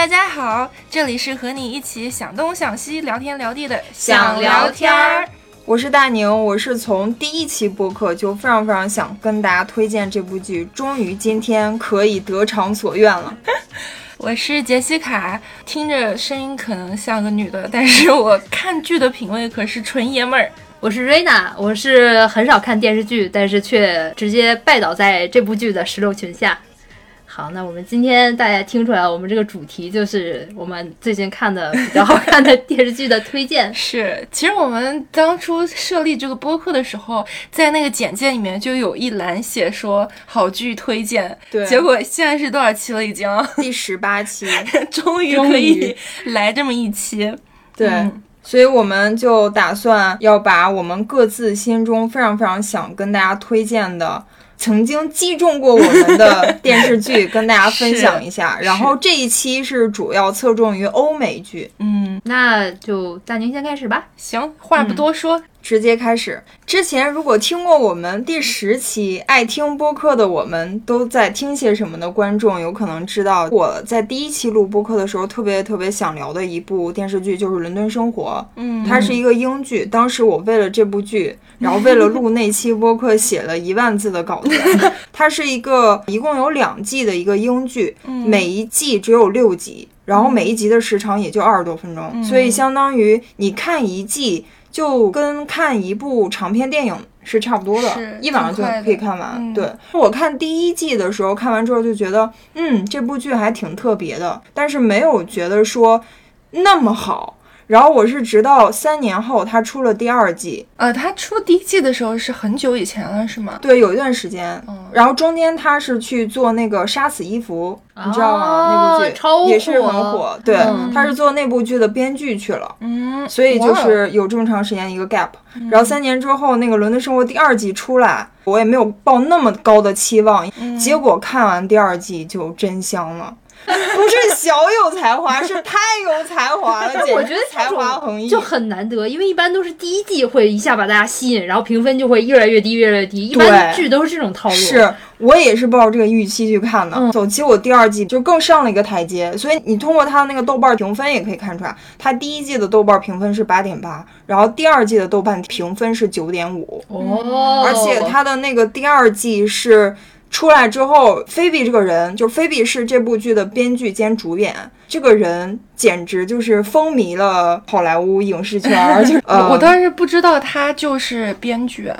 大家好，这里是和你一起想东想西、聊天聊地的想聊天儿。我是大宁，我是从第一期播客就非常非常想跟大家推荐这部剧，终于今天可以得偿所愿了。我是杰西卡，听着声音可能像个女的，但是我看剧的品味可是纯爷们儿。我是瑞娜，我是很少看电视剧，但是却直接拜倒在这部剧的石榴裙下。好，那我们今天大家听出来，我们这个主题就是我们最近看的比较好看的 电视剧的推荐。是，其实我们当初设立这个播客的时候，在那个简介里面就有一栏写说好剧推荐。对，结果现在是多少期了？已经第十八期，终于可以来这么一期。对，所以我们就打算要把我们各自心中非常非常想跟大家推荐的。曾经击中过我们的 电视剧，跟大家分享一下。然后这一期是主要侧重于欧美剧。嗯，那就大宁先开始吧。行，话不多说。直接开始。之前如果听过我们第十期爱听播客的，我们都在听些什么的观众，有可能知道我在第一期录播客的时候，特别特别想聊的一部电视剧就是《伦敦生活》。嗯，它是一个英剧。当时我为了这部剧，然后为了录那期播客，写了一万字的稿子。它是一个一共有两季的一个英剧，每一季只有六集，然后每一集的时长也就二十多分钟，所以相当于你看一季。就跟看一部长篇电影是差不多的，一晚上就可以看完。对我看第一季的时候，看完之后就觉得，嗯，这部剧还挺特别的，但是没有觉得说那么好。然后我是直到三年后，他出了第二季。呃，他出第一季的时候是很久以前了，是吗？对，有一段时间。嗯。然后中间他是去做那个杀死伊芙，你知道吗？那部剧也是很火。对，他是做那部剧的编剧去了。嗯。所以就是有这么长时间一个 gap。然后三年之后，那个《伦敦生活》第二季出来，我也没有抱那么高的期望。结果看完第二季就真香了。不是小有才华，是太有才华了。我觉得才华横溢就很难得，因为一般都是第一季会一下把大家吸引，然后评分就会越来越低，越来越低。一般剧都是这种套路。是我也是抱着这个预期去看的。走，其实我第二季就更上了一个台阶。所以你通过他的那个豆瓣评分也可以看出来，他第一季的豆瓣评分是八点八，然后第二季的豆瓣评分是九点五。哦，而且他的那个第二季是。出来之后，菲比这个人，就菲比是这部剧的编剧兼主演，这个人简直就是风靡了好莱坞影视圈。就我当时不知道他就是编剧，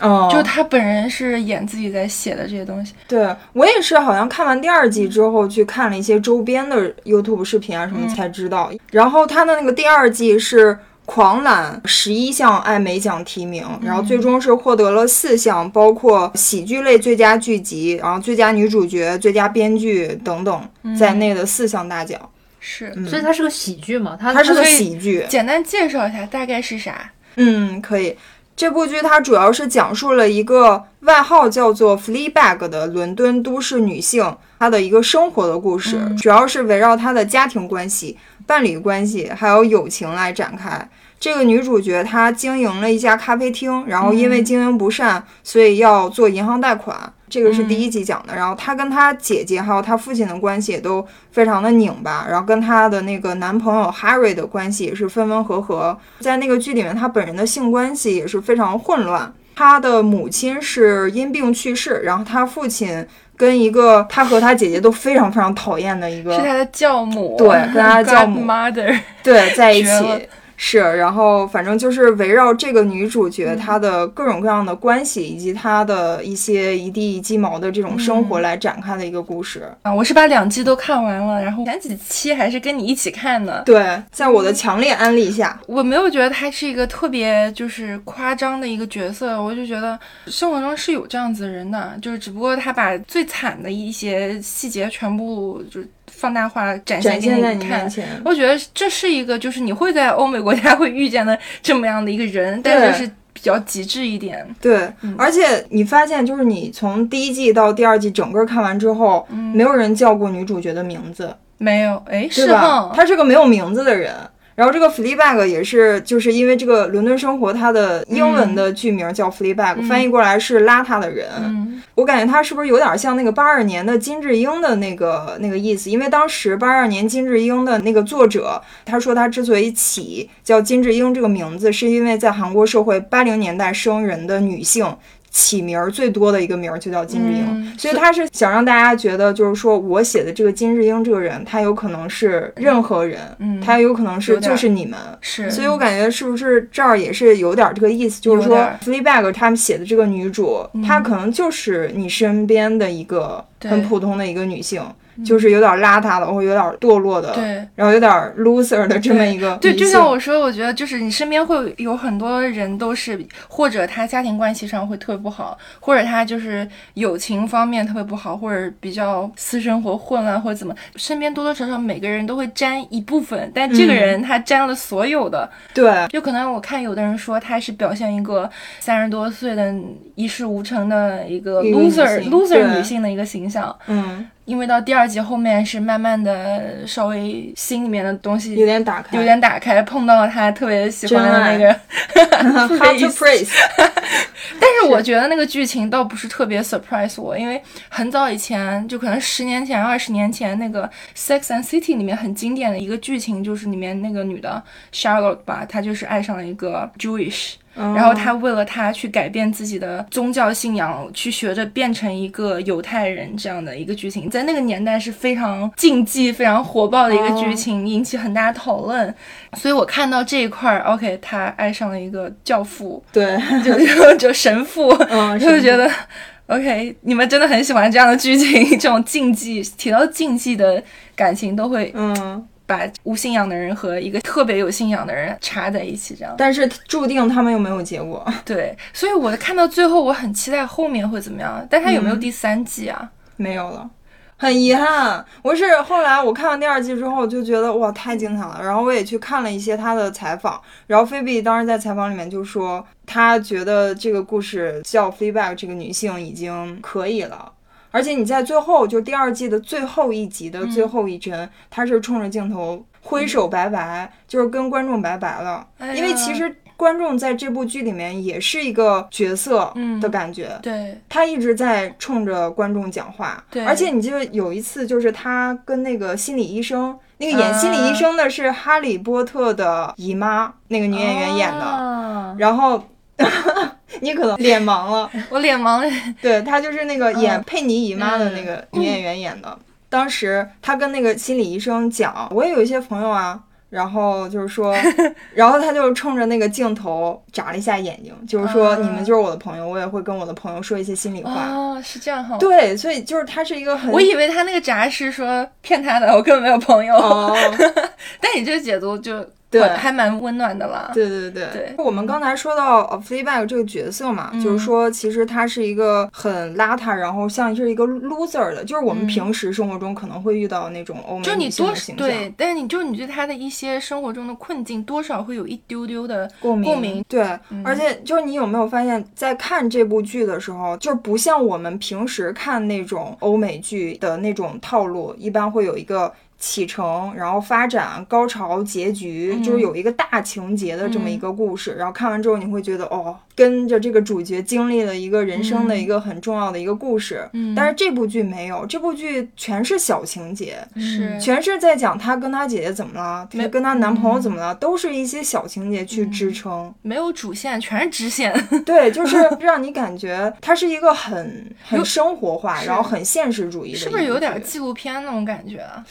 哦，就他本人是演自己在写的这些东西。对我也是，好像看完第二季之后去看了一些周边的 YouTube 视频啊什么才知道。然后他的那个第二季是。狂揽十一项艾美奖提名，然后最终是获得了四项，包括喜剧类最佳剧集，然后最佳女主角、最佳编剧等等在内的四项大奖。是，所以它是个喜剧嘛？它它是个喜剧。简单介绍一下，大概是啥？嗯，可以。这部剧它主要是讲述了一个外号叫做 “Fleabag” 的伦敦都市女性她的一个生活的故事，主要是围绕她的家庭关系。伴侣关系还有友情来展开。这个女主角她经营了一家咖啡厅，然后因为经营不善，所以要做银行贷款。这个是第一集讲的。然后她跟她姐姐还有她父亲的关系也都非常的拧巴，然后跟她的那个男朋友 Harry 的关系也是分分合合。在那个剧里面，她本人的性关系也是非常混乱。她的母亲是因病去世，然后她父亲。跟一个他和他姐姐都非常非常讨厌的一个，是他的教母，对，跟他的教母，mother，对，在一起。是，然后反正就是围绕这个女主角她的各种各样的关系，以及她的一些一地鸡毛的这种生活来展开的一个故事啊。我是把两季都看完了，然后前几期还是跟你一起看的。对，在我的强烈安利下，我没有觉得她是一个特别就是夸张的一个角色，我就觉得生活中是有这样子的人的，就是只不过她把最惨的一些细节全部就。放大化展现给你看，我觉得这是一个，就是你会在欧美国家会遇见的这么样的一个人，但是是比较极致一点。对，而且你发现，就是你从第一季到第二季整个看完之后，没有人叫过女主角的名字，没有，哎，是吧？她是个没有名字的人。然后这个 Fleabag 也是，就是因为这个《伦敦生活》它的英文的剧名叫 Fleabag，、翻译过来是邋遢的人。嗯我感觉它是不是有点像那个八二年的金智英的那个那个意思？因为当时八二年金智英的那个作者，他说他之所以起叫金智英这个名字，是因为在韩国社会八零年代生人的女性。起名儿最多的一个名儿就叫金智英，嗯所以他是想让大家觉得，就是说我写的这个金智英这个人，他有可能是任何人，嗯他有可能是就是你们，是，所以我感觉是不是这儿也是有点这个意思，就是说有点嗯 Fleabag 他们写的这个女主，她可能就是你身边的一个很普通的一个女性，就是有点邋遢的，或者有点堕落的，对。然后有点 loser 的这么一个对，就像我说，我觉得就是你身边会有很多人都是，或者他家庭关系上会特别不好，或者他就是友情方面特别不好，或者比较私生活混乱或者怎么，身边多多少少每个人都会沾一部分，但这个嗯人他沾了所有的，对。就可能我看有的人说他是表现一个三十多岁的一事无成的一个一个女 loser 性 loser 女性的一个形象，嗯因为到第二集后面是慢慢的稍微心里面的东西有点打开，有点打开，碰到了他特别喜欢的那个。hard to praise，但是我觉得那个剧情倒不是特别 surprise 我，因为很早以前，就可能十年前、二十年前那个《Sex and City》里面很经典的一个剧情，就是里面那个女的 Charlotte 吧，她就是爱上了一个 Jewish。然后他为了他去改变自己的宗教信仰，去学着变成一个犹太人这样的一个剧情，在那个年代是非常禁忌、非常火爆的一个剧情，引起很大的讨论。所以我看到这一块儿，OK，他爱上了一个教父，对，就就就神父，嗯，就觉得 OK，你们真的很喜欢这样的剧情，这种禁忌提到禁忌的感情都会嗯，把无信仰的人和一个特别有信仰的人插在一起，这样但是注定他们又没有结果，对。所以我看到最后，我很期待后面会怎么样，但他有没有嗯第三季啊？没有了。很遗憾，我是后来我看完第二季之后就觉得哇太精彩了，然后我也去看了一些他的采访，然后菲比当时在采访里面就说，她觉得这个故事叫 Fleabag 这个女性已经可以了，而且你在最后就第二季的最后一集的最后一帧，他是冲着镜头挥手拜拜，就是跟观众拜拜了，哎因为其实观众在这部剧里面也是一个角色嗯的感觉，对。他一直在冲着观众讲话，对而且你记得有一次，就是他跟那个心理医生，那个演心理医生的是《哈利波特》的姨妈，那个女演员演的，啊。然后。你可能脸盲了，我脸盲了。对她就是那个演嗯佩妮姨妈的那个女演员演的。当时她跟那个心理医生讲，我也有一些朋友啊，然后就是说，然后她就冲着那个镜头眨了一下眼睛，就是说、啊你们就是我的朋友，我也会跟我的朋友说一些心里话。哦，是这样哈。对，所以就是他是一个很我以为他那个眨是说骗他的，我根本没有朋友。哦，但你这个解读就对还蛮温暖的啦。对对对对我们刚才说到呃 Fleabag 这个角色嘛，嗯就是说其实他是一个很邋遢，然后像是一个 loser 的，就是我们嗯平时生活中可能会遇到那种欧美就你女性多的形象对，但是你就你对他的一些生活中的困境，多少会有一丢丢的共鸣共鸣对，嗯而且就是你有没有发现，在看这部剧的时候，就是不像我们平时看那种欧美剧的那种套路，一般会有一个。起承，然后发展、高潮、结局，嗯就是有一个大情节的这么一个故事。然后看完之后，你会觉得哦，跟着这个主角经历了一个人生的一个很重要的一个故事。嗯但是这部剧没有，这部剧全是小情节，是全是在讲她跟她姐姐怎么了，没跟她男朋友怎么了，都是一些小情节去嗯支撑。没有主线，全是支线。对，就是 让你感觉它是一个很很生活化，然后很现实主义的，是不是有点？纪录片那种感觉啊？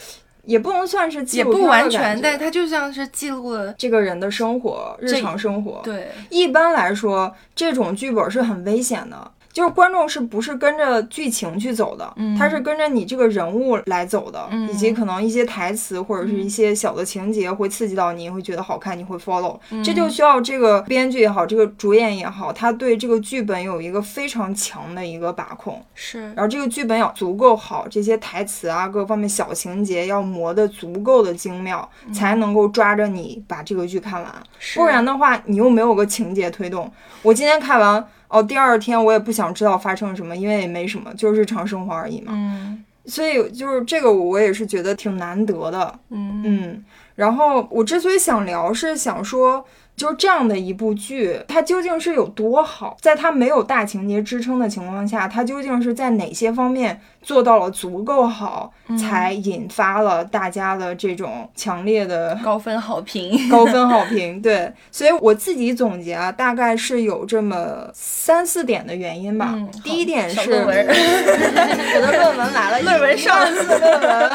也不能算是纪也录片的不完，全但它就像是记录了。这个人的生活，日常生活。对，一般来说，这种剧本是很危险的。就是观众是不是跟着剧情去走的？嗯他是跟着你这个人物来走的，嗯以及可能一些台词或者是一些小的情节会刺激到你，会觉得好看，你会 follow。这嗯就需要这个编剧也好，这个主演也好，他对这个剧本有一个非常强的一个把控。是然后这个剧本要足够好，这些台词啊，各方面小情节要磨得足够的精妙，才能够抓着你把这个剧看完。不然的话，你又没有个情节推动。我今天看完，哦，第二天我也不想知道发生什么，因为也没什么，就是日常生活而已嘛。嗯，所以就是这个我也是觉得挺难得的。嗯嗯，然后我之所以想聊，是想说。就是这样的一部剧，它究竟是有多好？在它没有大情节支撑的情况下，它究竟是在哪些方面做到了足够好，才引发了大家的这种强烈的高分好评？高分好评，对。所以我自己总结啊，大概是有这么三四点的原因吧。第一点是，我的论文 来了，论文上次论文，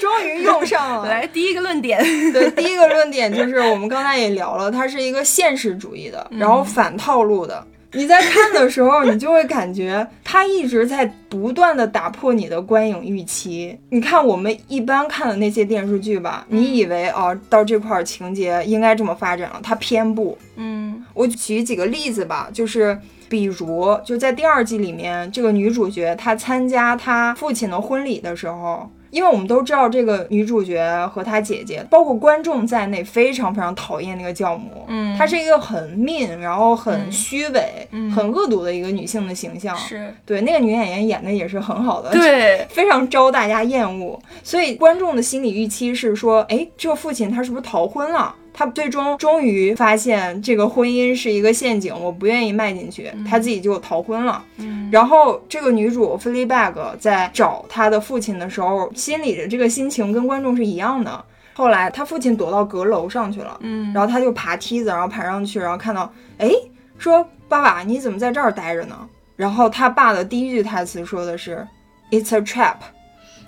终于用上了。来，第一个论点，对，第一个论点就是我们刚才也。聊了，它是一个现实主义的，然后反套路的。你在看的时候，你就会感觉它一直在不断的打破你的观影预期。你看我们一般看的那些电视剧吧，你以为哦，到这块情节应该这么发展了，它偏不。嗯，我举几个例子吧，就是比如就在第二季里面，这个女主角她参加她父亲的婚礼的时候。因为我们都知道，这个女主角和她姐姐，包括观众在内，非常非常讨厌那个教母。嗯，她是一个很 mean，然后很虚伪、很恶毒的一个女性的形象。是对那个女演员演的也是很好的，对，非常招大家厌恶。所以观众的心理预期是说，哎，这个父亲他是不是逃婚了？他最终终于发现这个婚姻是一个陷阱，我不愿意迈进去，他自己就逃婚了。嗯，然后这个女主 Fleabag 在找她的父亲的时候，心里的这个心情跟观众是一样的。后来他父亲躲到阁楼上去了，嗯，然后他就爬梯子，然后爬上去，然后看到，哎，说爸爸你怎么在这儿待着呢？然后他爸的第一句台词说的是，It's a trap。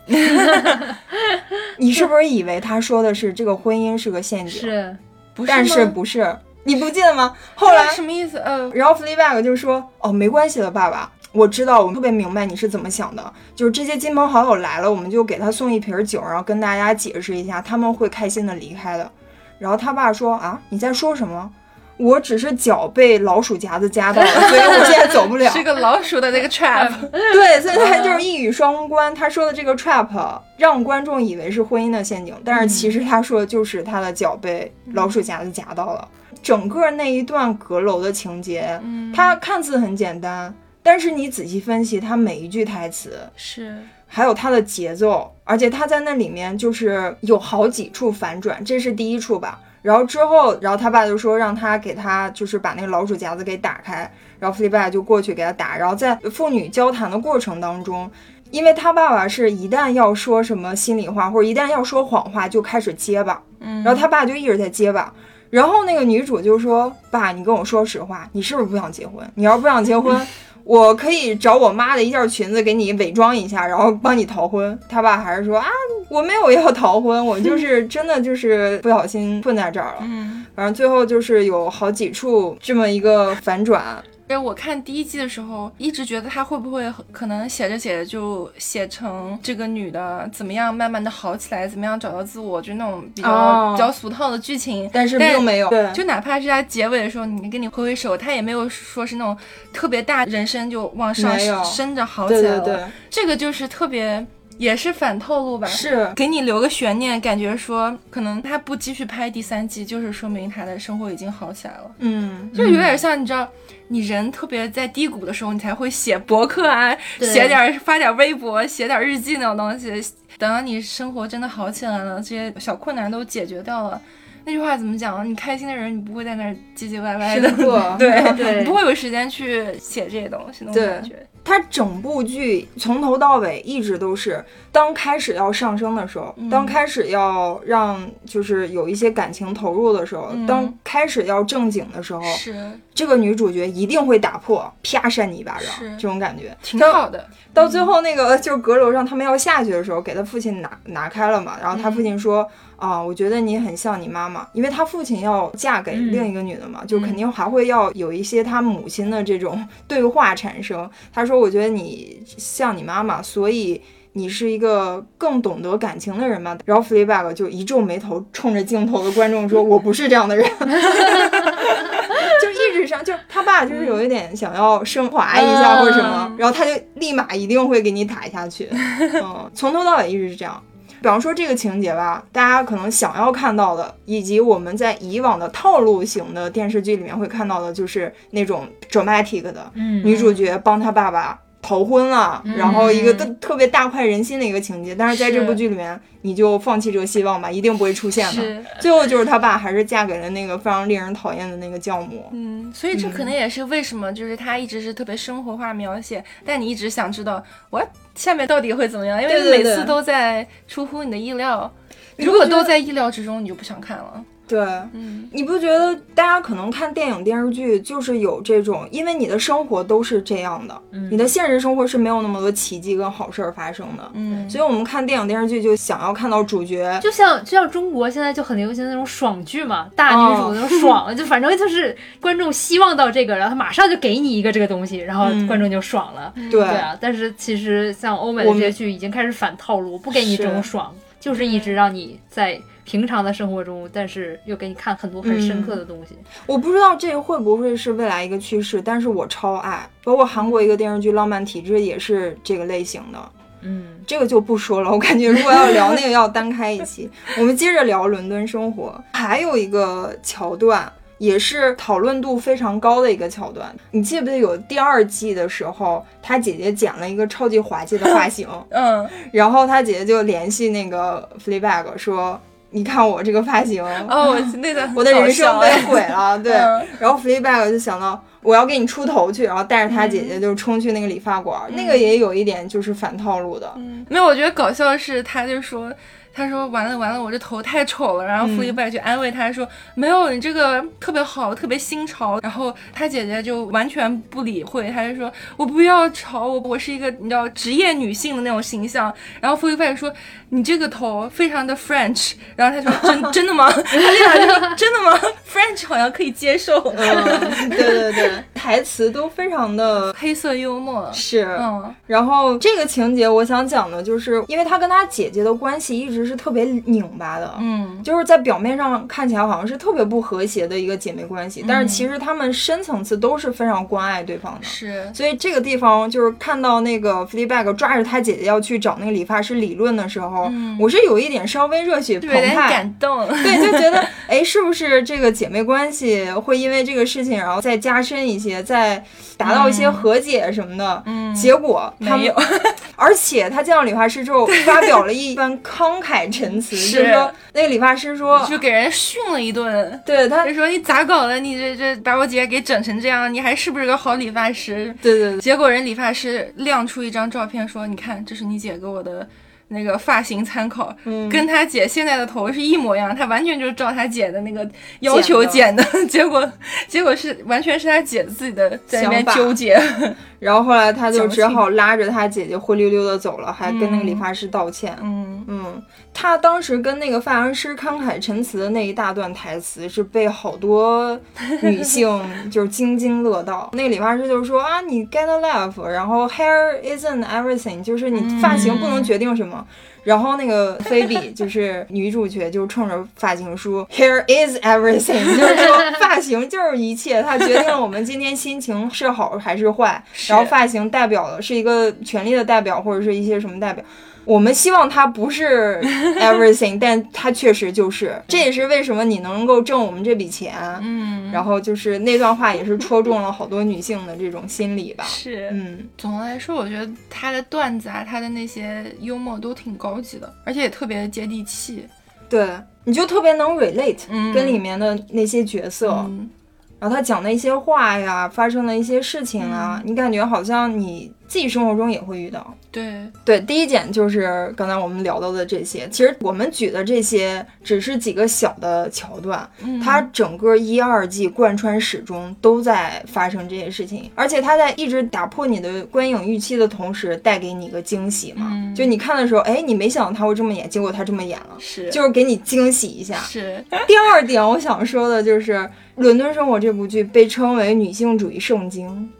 你是不是以为他说的是这个婚姻是个陷阱？是，不是但是不是？你不记得吗？后来什么意思？呃，然后 Fleabag 就说：“哦，没关系的，爸爸，我知道，我特别明白你是怎么想的。就是这些亲朋好友来了，我们就给他送一瓶酒，然后跟大家解释一下，他们会开心的离开的。”然后他爸说：“啊，你在说什么？”我只是脚被老鼠夹子夹到了，所以我现在走不了。是个老鼠的那个 trap，对，所以他就是一语双关。他说的这个 trap 让观众以为是婚姻的陷阱，但是其实他说的就是他的脚被老鼠夹子夹到了。整个那一段阁楼的情节，它看似很简单，但是你仔细分析，它每一句台词是，还有它的节奏，而且他在那里面就是有好几处反转，这是第一处吧。然后之后，然后他爸就说让他给他就是把那个老鼠夹子给打开，然后弗利拜就过去给他打。然后在父女交谈的过程当中，因为他爸爸是一旦要说什么心里话或者一旦要说谎话就开始结巴，嗯，然后他爸就一直在结巴。然后那个女主就说：“爸，你跟我说实话，你是不是不想结婚？你要是不想结婚。”我可以找我妈的一件裙子给你伪装一下，然后帮你逃婚。他爸还是说啊，我没有要逃婚，我就是真的就是不小心困在这儿了。嗯，反正最后就是有好几处这么一个反转。我看第一季的时候，一直觉得他会不会可能写着写着就写成这个女的怎么样慢慢的好起来，怎么样找到自我，就那种比较比较俗套的剧情。但是并没有，对，就哪怕是在结尾的时候，你跟你挥挥手，他也没有说是那种特别大人生就往上升着好起来了。这个就是特别。也是反套路吧，是给你留个悬念，感觉说可能他不继续拍第三季，就是说明他的生活已经好起来了。嗯，就有点像你知道，你人特别在低谷的时候，你才会写博客啊，写点发点微博，写点日记那种东西。等到你生活真的好起来了，这些小困难都解决掉了，那句话怎么讲？你开心的人，你不会在那儿唧唧歪歪的，对对，你 不会有时间去写这些东西，那种感觉。它整部剧从头到尾一直都是，当开始要上升的时候，当开始要让就是有一些感情投入的时候，当开始要正经的时候，是这个女主角一定会打破，啪扇你一巴掌，这种感觉挺好的。到最后那个就是阁楼上他们要下去的时候，给他父亲拿拿开了嘛，然后他父亲说。啊，我觉得你很像你妈妈，因为他父亲要嫁给另一个女的嘛，就肯定还会要有一些她母亲的这种对话产生。他说，我觉得你像你妈妈，所以你是一个更懂得感情的人吧。然后 Fleabag 就一皱眉头，冲着镜头的观众说：“ 我不是这样的人。”就他爸就是有一点想要升华一下或者什么，然后他就立马一定会给你打下去。嗯，从头到尾一直是这样。比方说这个情节吧，大家可能想要看到的，以及我们在以往的套路型的电视剧里面会看到的，就是那种 dramatic 的嗯女主角帮她爸爸逃婚了，然后一个特特别大快人心的一个情节。但是在这部剧里面，你就放弃这个希望吧，一定不会出现的。最后就是他爸还是嫁给了那个非常令人讨厌的那个教母。嗯，所以这可能也是为什么就是他一直是特别生活化描写，但你一直想知道我下面到底会怎么样，因为每次都在出乎你的意料。如果都在意料之中，你就不想看了。对，嗯，你不觉得大家可能看电影电视剧就是有这种，因为你的生活都是这样的，你的现实生活是没有那么多奇迹跟好事儿发生的，嗯，所以我们看电影电视剧就想要看到主角，就像就像中国现在就很流行那种爽剧嘛，大女主那种爽，就反正就是观众希望到这个，然后他马上就给你一个这个东西，然后观众就爽了，对。对啊，但是其实像欧美的这些剧已经开始反套路，不给你这种爽，就是一直让你在。平常的生活中，但是又给你看很多很深刻的东西。我不知道这会不会是未来一个趋势，但是我超爱。包括韩国一个电视剧《浪漫体质》也是这个类型的。嗯，这个就不说了。我感觉如果要聊那个，要单开一期。我们接着聊伦敦生活。还有一个桥段，也是讨论度非常高的一个桥段。你记不记得有第二季的时候，他姐姐剪了一个超级滑稽的发型？嗯，然后他姐姐就联系那个 Fleabag 说。你看我这个发型 哦，我那个我的人生被毁了，对。然后 Fleabag 就想到我要给你出头去，然后带着他姐姐就冲去那个理发馆，那个也有一点就是反套路的。没有，我觉得搞笑的是他就说。他说完了完了，我这头太丑了。然后傅一拜去安慰他说：“没有，你这个特别好，特别新潮。”然后他姐姐就完全不理会，他就说：“我不要潮，我我是一个你知道职业女性的那种形象。”然后傅一拜说：“你这个头非常的 French。”然后他说：“真 真的吗？” 他立马就说：“真的吗？French 好像可以接受。”嗯，对对对，台词都非常的 黑色幽默。是，嗯。然后这个情节我想讲的就是，因为他跟他姐姐的关系一直。是特别拧巴的，嗯，就是在表面上看起来好像是特别不和谐的一个姐妹关系，但是其实他们深层次都是非常关爱对方的。是，所以这个地方就是看到那个 Fleabag 抓着他姐姐要去找那个理发师理论的时候，我是有一点稍微热血澎湃，感动，对，就觉得哎，是不是这个姐妹关系会因为这个事情然后再加深一些，再达到一些和解什么的？嗯，结果没有，而且他见到理发师之后发表了一番慷慨。慨陈词，就是说那个理发师说，就给人训了一顿。对，他就说你咋搞的？你这这把我姐给整成这样，你还是不是个好理发师？对对。结果人理发师亮出一张照片，说你看，这是你姐给我的。那个发型参考，跟他姐现在的头是一模一样，他完全就是照他姐的那个要求剪的，结果结果是完全是他姐自己的在那边纠结，然后后来他就只好拉着他姐姐灰溜溜的走了，还跟那个理发师道歉。嗯嗯，他当时跟那个发型师慷慨陈词的那一大段台词是被好多女 性就是津津乐道。那个理发师就是说啊，你 get a life，然后 hair isn't everything，就是你发型不能决定什么。然后那个菲比 就是女主角，就冲着发型说 “Here is everything。”就是说发型就是一切，它决定了我们今天心情是好还是坏。然后发型代表的是一个权力的代表，或者是一些什么代表。我们希望它不是 everything，但它确实就是。这也是为什么你能够挣我们这笔钱。嗯，然后就是那段话也是戳中了好多女性的这种心理吧。是，嗯，总的来说，我觉得他的段子啊，他的那些幽默都挺高级的，而且也特别接地气。对，你就特别能 relate，跟里面的那些角色，然后他讲的一些话呀，发生的一些事情啊，你感觉好像你。自己生活中也会遇到，对。对，第一点就是刚才我们聊到的这些，其实我们举的这些只是几个小的桥段，它整个一二季贯穿始终都在发生这些事情，而且它在一直打破你的观影预期的同时，带给你一个惊喜嘛，就你看的时候，哎，你没想到他会这么演，结果他这么演了，是，就是给你惊喜一下。是。第二点，我想说的就是《伦敦生活》这部剧被称为女性主义圣经。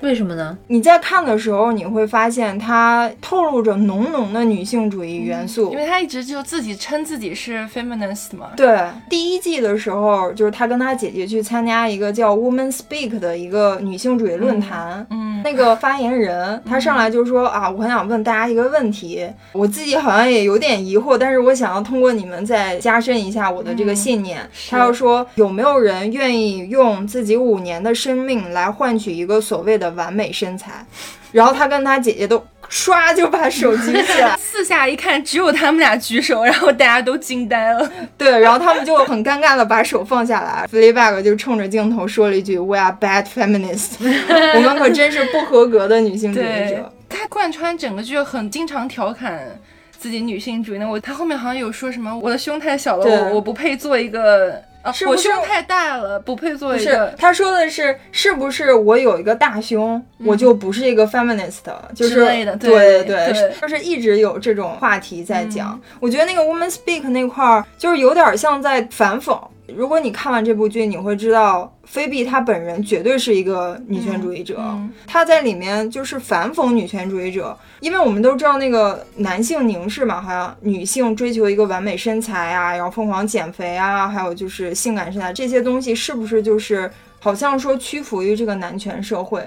为什么呢？你在看的时候，你会发现它透露着浓浓的女性主义元素，因为他一直就自己称自己是 feminist 嘛。对，第一季的时候，就是他跟他姐姐去参加一个叫 Woman Speak 的一个女性主义论坛。嗯，那个发言人他上来就说啊，我很想问大家一个问题，我自己好像也有点疑惑，但是我想要通过你们再加深一下我的这个信念。他要说有没有人愿意用自己五年的生命来换取一个所谓的。完美身材，然后他跟他姐姐都唰就把手举起来，四下一看，只有他们俩举手，然后大家都惊呆了。对，然后他们就很尴尬的把手放下来，Fleabag 就冲着镜头说了一句：“We are bad feminists，我们可真是不合格的女性主义者。，他贯穿整个剧很经常调侃自己女性主义呢。我他后面好像有说什么，我的胸太小了，对我我不配做一个。啊，是不是我胸太大了，不配”做是一个，他说的是，是不是我有一个大胸，我就不是一个 feminist，就是对对对对就是一直有这种话题在讲。嗯我觉得那个 woman speak 那块儿，就是有点像在反讽。如果你看完这部剧，你会知道菲比她本人绝对是一个女权主义者，嗯她在里面就是反讽女权主义者，因为我们都知道那个男性凝视嘛，好像女性追求一个完美身材啊，然后疯狂减肥啊，还有就是性感身材这些东西，是不是就是好像说屈服于这个男权社会？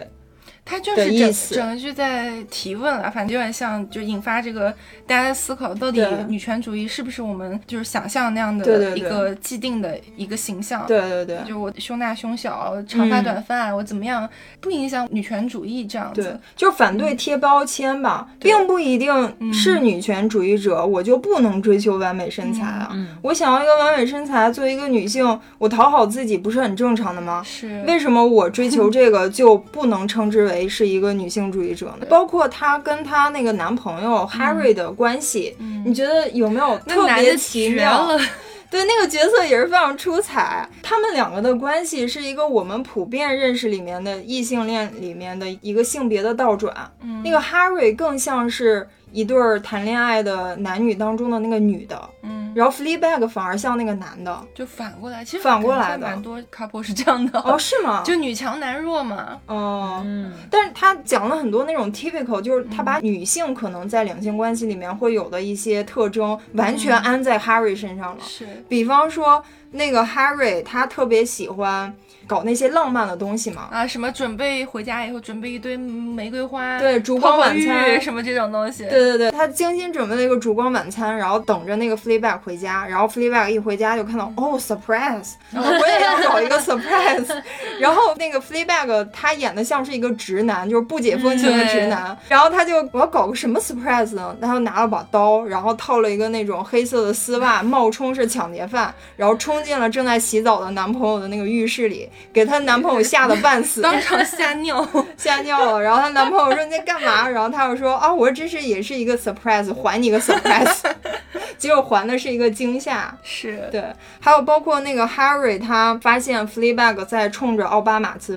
他就是整整个剧在提问了，反正有点像，就引发这个大家的思考，到底女权主义是不是我们就是想象那样的一个既定的一个形象？对对对。就我胸大胸小，长发嗯短发，我怎么样不影响女权主义这样对子？，就反对贴标签吧，对并不一定是女权主义者，我就不能追求完美身材啊。嗯我想要一个完美身材，作为一个女性，我讨好自己不是很正常的吗？是为什么我追求这个就不能称之为是一个女性主义者呢？包括她跟她那个男朋友 Harry 的关系，你觉得有没有特别奇妙？对，那个角色也是非常出彩。他们两个的关系是一个我们普遍认识里面的异性恋里面的一个性别的倒转。嗯那个 Harry 更像是一对儿谈恋爱的男女当中的那个女的，嗯，然后 Fleabag 反而像那个男的。就反过来，其实反过来的蛮多 couple 是这样的，哦，是吗？就女强男弱嘛。哦。嗯但是他讲了很多那种 typical，就是他把女性可能在两性关系里面会有的一些特征，完全安在 Harry 身上了。是，比方说，那个 Harry 他特别喜欢搞那些浪漫的东西嘛，啊，什么准备回家以后准备一堆玫瑰花，对烛光晚餐。什么这种东西，对对对，他精心准备了一个烛光晚餐，然后等着那个 Fleabag 回家，然后 Fleabag 一回家就看到哦 surprise，然 后我也要搞一个 surprise，然后那个 Fleabag 他演的像是一个直男，就是不解风情的直男，然后他就我要搞个什么 surprise 呢？他就拿了把刀，然后套了一个那种黑色的丝袜，冒充是抢劫犯，然后冲进了正在洗澡的男朋友的那个浴室里，给她男朋友吓得半死，当场吓尿。吓尿了，然后她男朋友说你在干嘛？然后她又说啊，我这是也是一个 surprise，还你个 surprise，结果还的是一个惊吓。是，对，还有包括那个 Harry，他发现 Fleabag 在冲着奥巴马自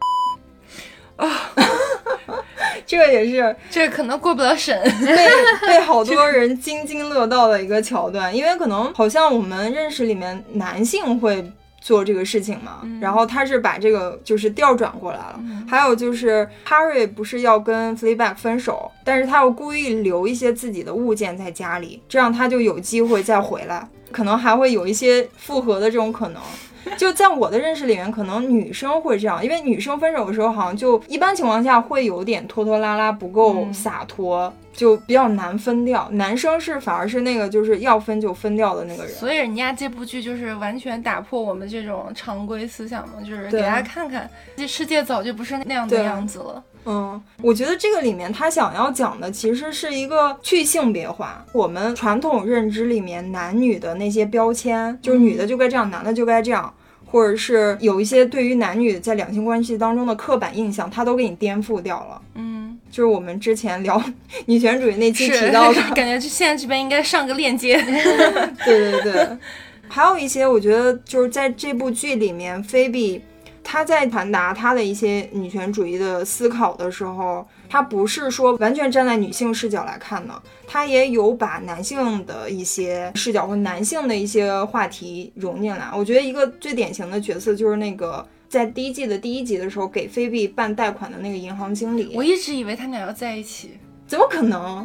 啊，这个也是这可能过不了审。被被好多人津津乐道的一个桥段，因为可能好像我们认识里面男性会做这个事情嘛，然后他是把这个就是调转过来了。还有就是 Harry 不是要跟 Fleabag 分手，但是他又故意留一些自己的物件在家里，这样他就有机会再回来，可能还会有一些复合的这种可能。就在我的认识里面，可能女生会这样，因为女生分手的时候，好像就一般情况下会有点拖拖拉拉，不够嗯洒脱，就比较难分掉。男生是反而是那个就是要分就分掉的那个人。所以人家这部剧就是完全打破我们这种常规思想嘛，就是给大家看看，这世界早就不是那样的样子了。嗯，我觉得这个里面他想要讲的其实是一个去性别化。我们传统认知里面男女的那些标签，就是女的就该这样，男的就该这样。或者是有一些对于男女在两性关系当中的刻板印象，他都给你颠覆掉了。嗯，就是我们之前聊女权主义那期提到的，感觉就现在这边应该上个链接。对对对，还有一些我觉得就是在这部剧里面，菲比她在传达他的一些女权主义的思考的时候，他不是说完全站在女性视角来看的，他也有把男性的一些视角或男性的一些话题融进来。我觉得一个最典型的角色就是那个。在第一季的第一集的时候，给菲比办贷款的那个银行经理，我一直以为他俩要在一起，怎么可能？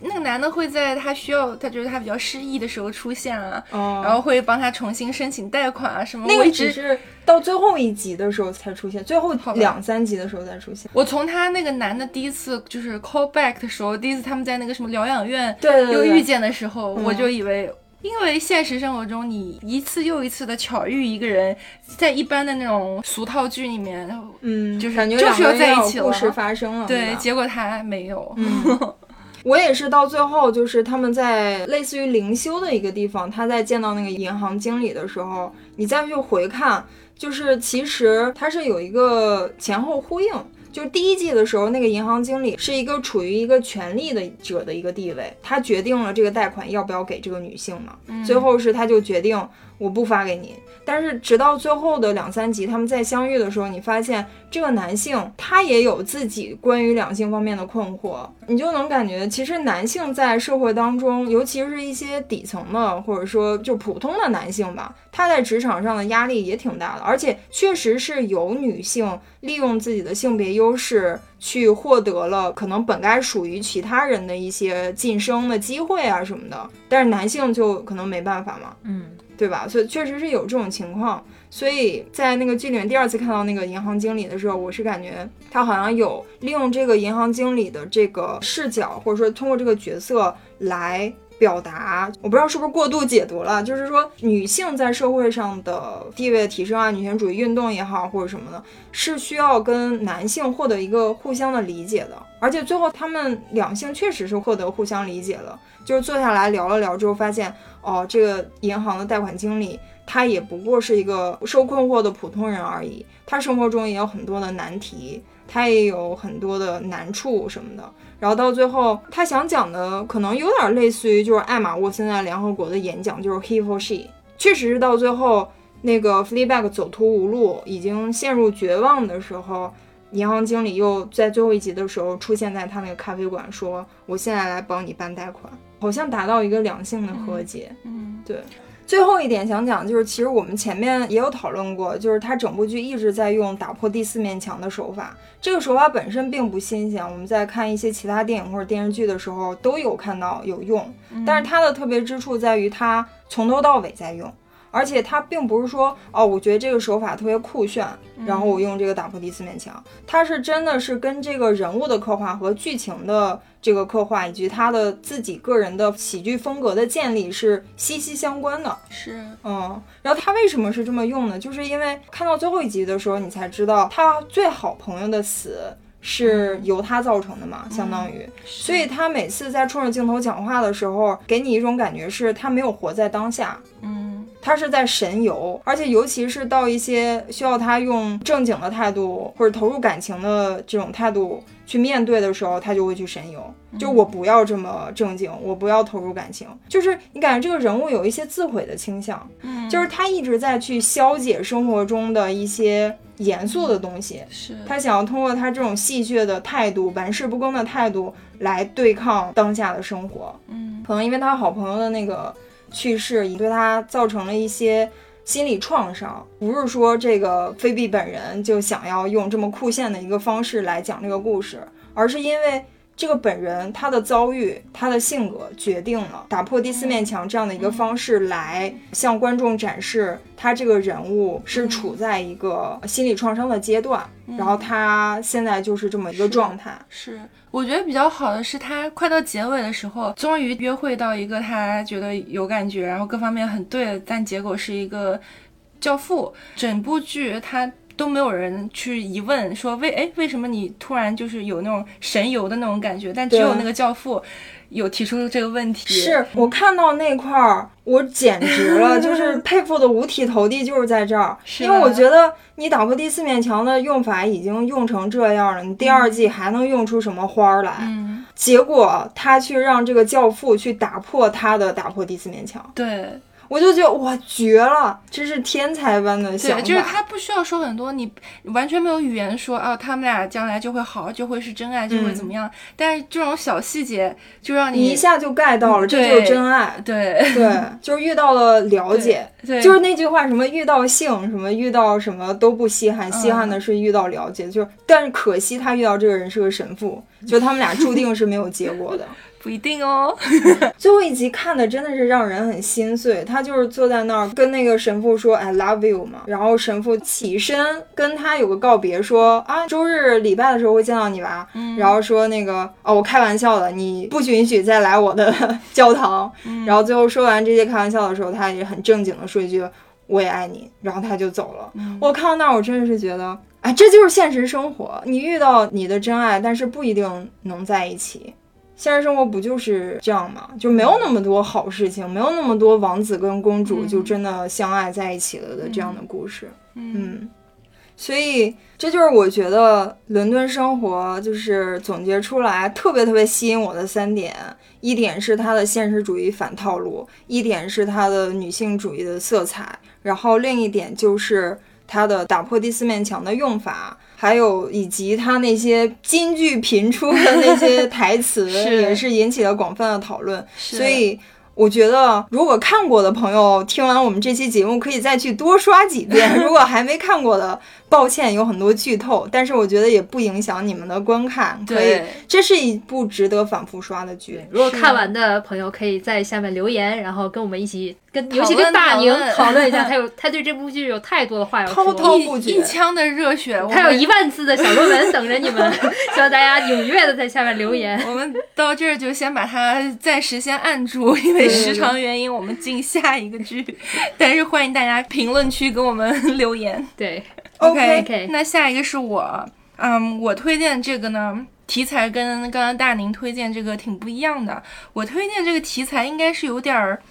那个男的会在他需要，他觉得他比较失意的时候出现啊，哦然后会帮他重新申请贷款啊什么。那个一直只是到最后一集的时候才出现，最后两三集的时候才出现。我从他那个男的第一次就是 call back 的时候，第一次他们在那个什么疗养院又遇见的时候，嗯我就以为因为现实生活中，你一次又一次的巧遇一个人，在一般的那种俗套剧里面，嗯，就是感觉就是要在一起了故事发生了，对，结果他没有。嗯，我也是到最后，就是他们在类似于灵修的一个地方，他在见到那个银行经理的时候，你再去回看，就是其实它是有一个前后呼应。就第一季的时候，那个银行经理是一个处于一个权力的者的一个地位，他决定了这个贷款要不要给这个女性嘛。最后是他就决定我不发给你。但是直到最后的两三集，他们再相遇的时候，你发现这个男性他也有自己关于两性方面的困惑，你就能感觉其实男性在社会当中，尤其是一些底层的或者说就普通的男性吧，他在职场上的压力也挺大的，而且确实是有女性利用自己的性别优势去获得了可能本该属于其他人的一些晋升的机会啊什么的，但是男性就可能没办法嘛。嗯，对吧？所以确实是有这种情况。所以在那个剧里面，第二次看到那个银行经理的时候，我是感觉他好像有利用这个银行经理的这个视角，或者说通过这个角色来表达。我不知道是不是过度解读了，就是说女性在社会上的地位的提升啊，女权主义运动也好，或者什么的，是需要跟男性获得一个互相的理解的。而且最后他们两性确实是获得互相理解了，就是坐下来聊了聊之后，发现哦，这个银行的贷款经理。他也不过是一个受困惑的普通人而已，他生活中也有很多的难题，他也有很多的难处什么的。然后到最后，他想讲的可能有点类似于就是艾玛沃森在联合国的演讲，就是 He for She，确实是到最后那个 Fleabag 走投无路，已经陷入绝望的时候，银行经理又在最后一集的时候出现在他那个咖啡馆，说我现在来帮你办贷款，好像达到一个两性的和解。嗯，对。最后一点想讲，就是其实我们前面也有讨论过，就是他整部剧一直在用打破第四面墙的手法，这个手法本身并不新鲜，我们在看一些其他电影或者电视剧的时候都有看到有用，但是它的特别之处在于它从头到尾在用。而且它并不是说哦，我觉得这个手法特别酷炫，然后我用这个打破第四面墙。它是真的是跟这个人物的刻画和剧情的这个刻画，以及他的自己个人的喜剧风格的建立是息息相关的。是，嗯，然后他为什么是这么用呢？就是因为看到最后一集的时候，你才知道他最好朋友的死是由他造成的嘛，相当于。所以他每次在冲着镜头讲话的时候，给你一种感觉是他没有活在当下。嗯。他是在神游，而且尤其是到一些需要他用正经的态度或者投入感情的这种态度去面对的时候，他就会去神游。就我不要这么正经，我不要投入感情。就是你感觉这个人物有一些自毁的倾向，嗯，就是他一直在去消解生活中的一些严肃的东西，是他想要通过他这种戏谑的态度、玩世不恭的态度来对抗当下的生活。嗯，可能因为他好朋友的那个。去世已对他造成了一些心理创伤，不是说这个菲比本人就想要用这么酷炫的一个方式来讲这个故事，而是因为这个本人他的遭遇、他的性格决定了打破第四面墙这样的一个方式来向观众展示他这个人物是处在一个心理创伤的阶段，然后他现在就是这么一个状态。是。我觉得比较好的是，他快到结尾的时候，终于约会到一个他觉得有感觉，然后各方面很对，但结果是一个教父。整部剧他都没有人去疑问说为哎为什么你突然就是有那种神游的那种感觉，但只有那个教父。有提出这个问题，是我看到那块儿，我简直了，就是佩服的五体投地，就是在这儿，因为我觉得你打破第四面墙的用法已经用成这样了，你第二季还能用出什么花儿来？嗯，结果他去让这个教父去打破他的打破第四面墙，对。我就觉得哇绝了，真是天才般的想法。对，就是他不需要说很多，你完全没有语言说啊，他们俩将来就会好，就会是真爱，就会怎么样。但是这种小细节就让你一下就 get 到了，这就是真爱。对对，就是遇到了了解，就是那句话什么遇到性什么遇到什么都不稀罕，稀罕的是遇到了解。就是但是可惜他遇到这个人是个神父。就他们俩注定是没有结果的。不一定哦。最后一集看的真的是让人很心碎。他就是坐在那儿跟那个神父说 “I love you” 嘛，然后神父起身跟他有个告别，说啊，周日礼拜的时候会见到你吧。然后说那个哦，我开玩笑的，你不允许再来我的教堂。然后最后说完这些开玩笑的时候，他也很正经的说一句我也爱你，然后他就走了。我看到那儿，我真的是觉得，哎，这就是现实生活。你遇到你的真爱，但是不一定能在一起。现实生活不就是这样吗？就没有那么多好事情，没有那么多王子跟公主就真的相爱在一起了的这样的故事。嗯，所以这就是我觉得伦敦生活就是总结出来特别特别吸引我的三点：一点是它的现实主义反套路，一点是它的女性主义的色彩，然后另一点就是它的打破第四面墙的用法。还有以及他那些金句频出的那些台词，也是引起了广泛的讨论。所以我觉得，如果看过的朋友听完我们这期节目，可以再去多刷几遍。如果还没看过的，抱歉，有很多剧透，但是我觉得也不影响你们的观看。可以，这是一部值得反复刷的剧。如果看完的朋友，可以在下面留言，然后跟我们一起。跟尤其跟大宁讨论一下，他有他对这部剧有太多的话要说，一一腔的热血，他有一万字的小论文等着你们，希望大家踊跃的在下面留言。我们到这儿就先把它暂时先按住，因为时长原因，我们进下一个剧。但是欢迎大家评论区给我们留言。对，OK，那下一个是我，嗯，我推荐这个呢，题材跟刚刚大宁推荐这个挺不一样的。我推荐这个题材应该是有点儿。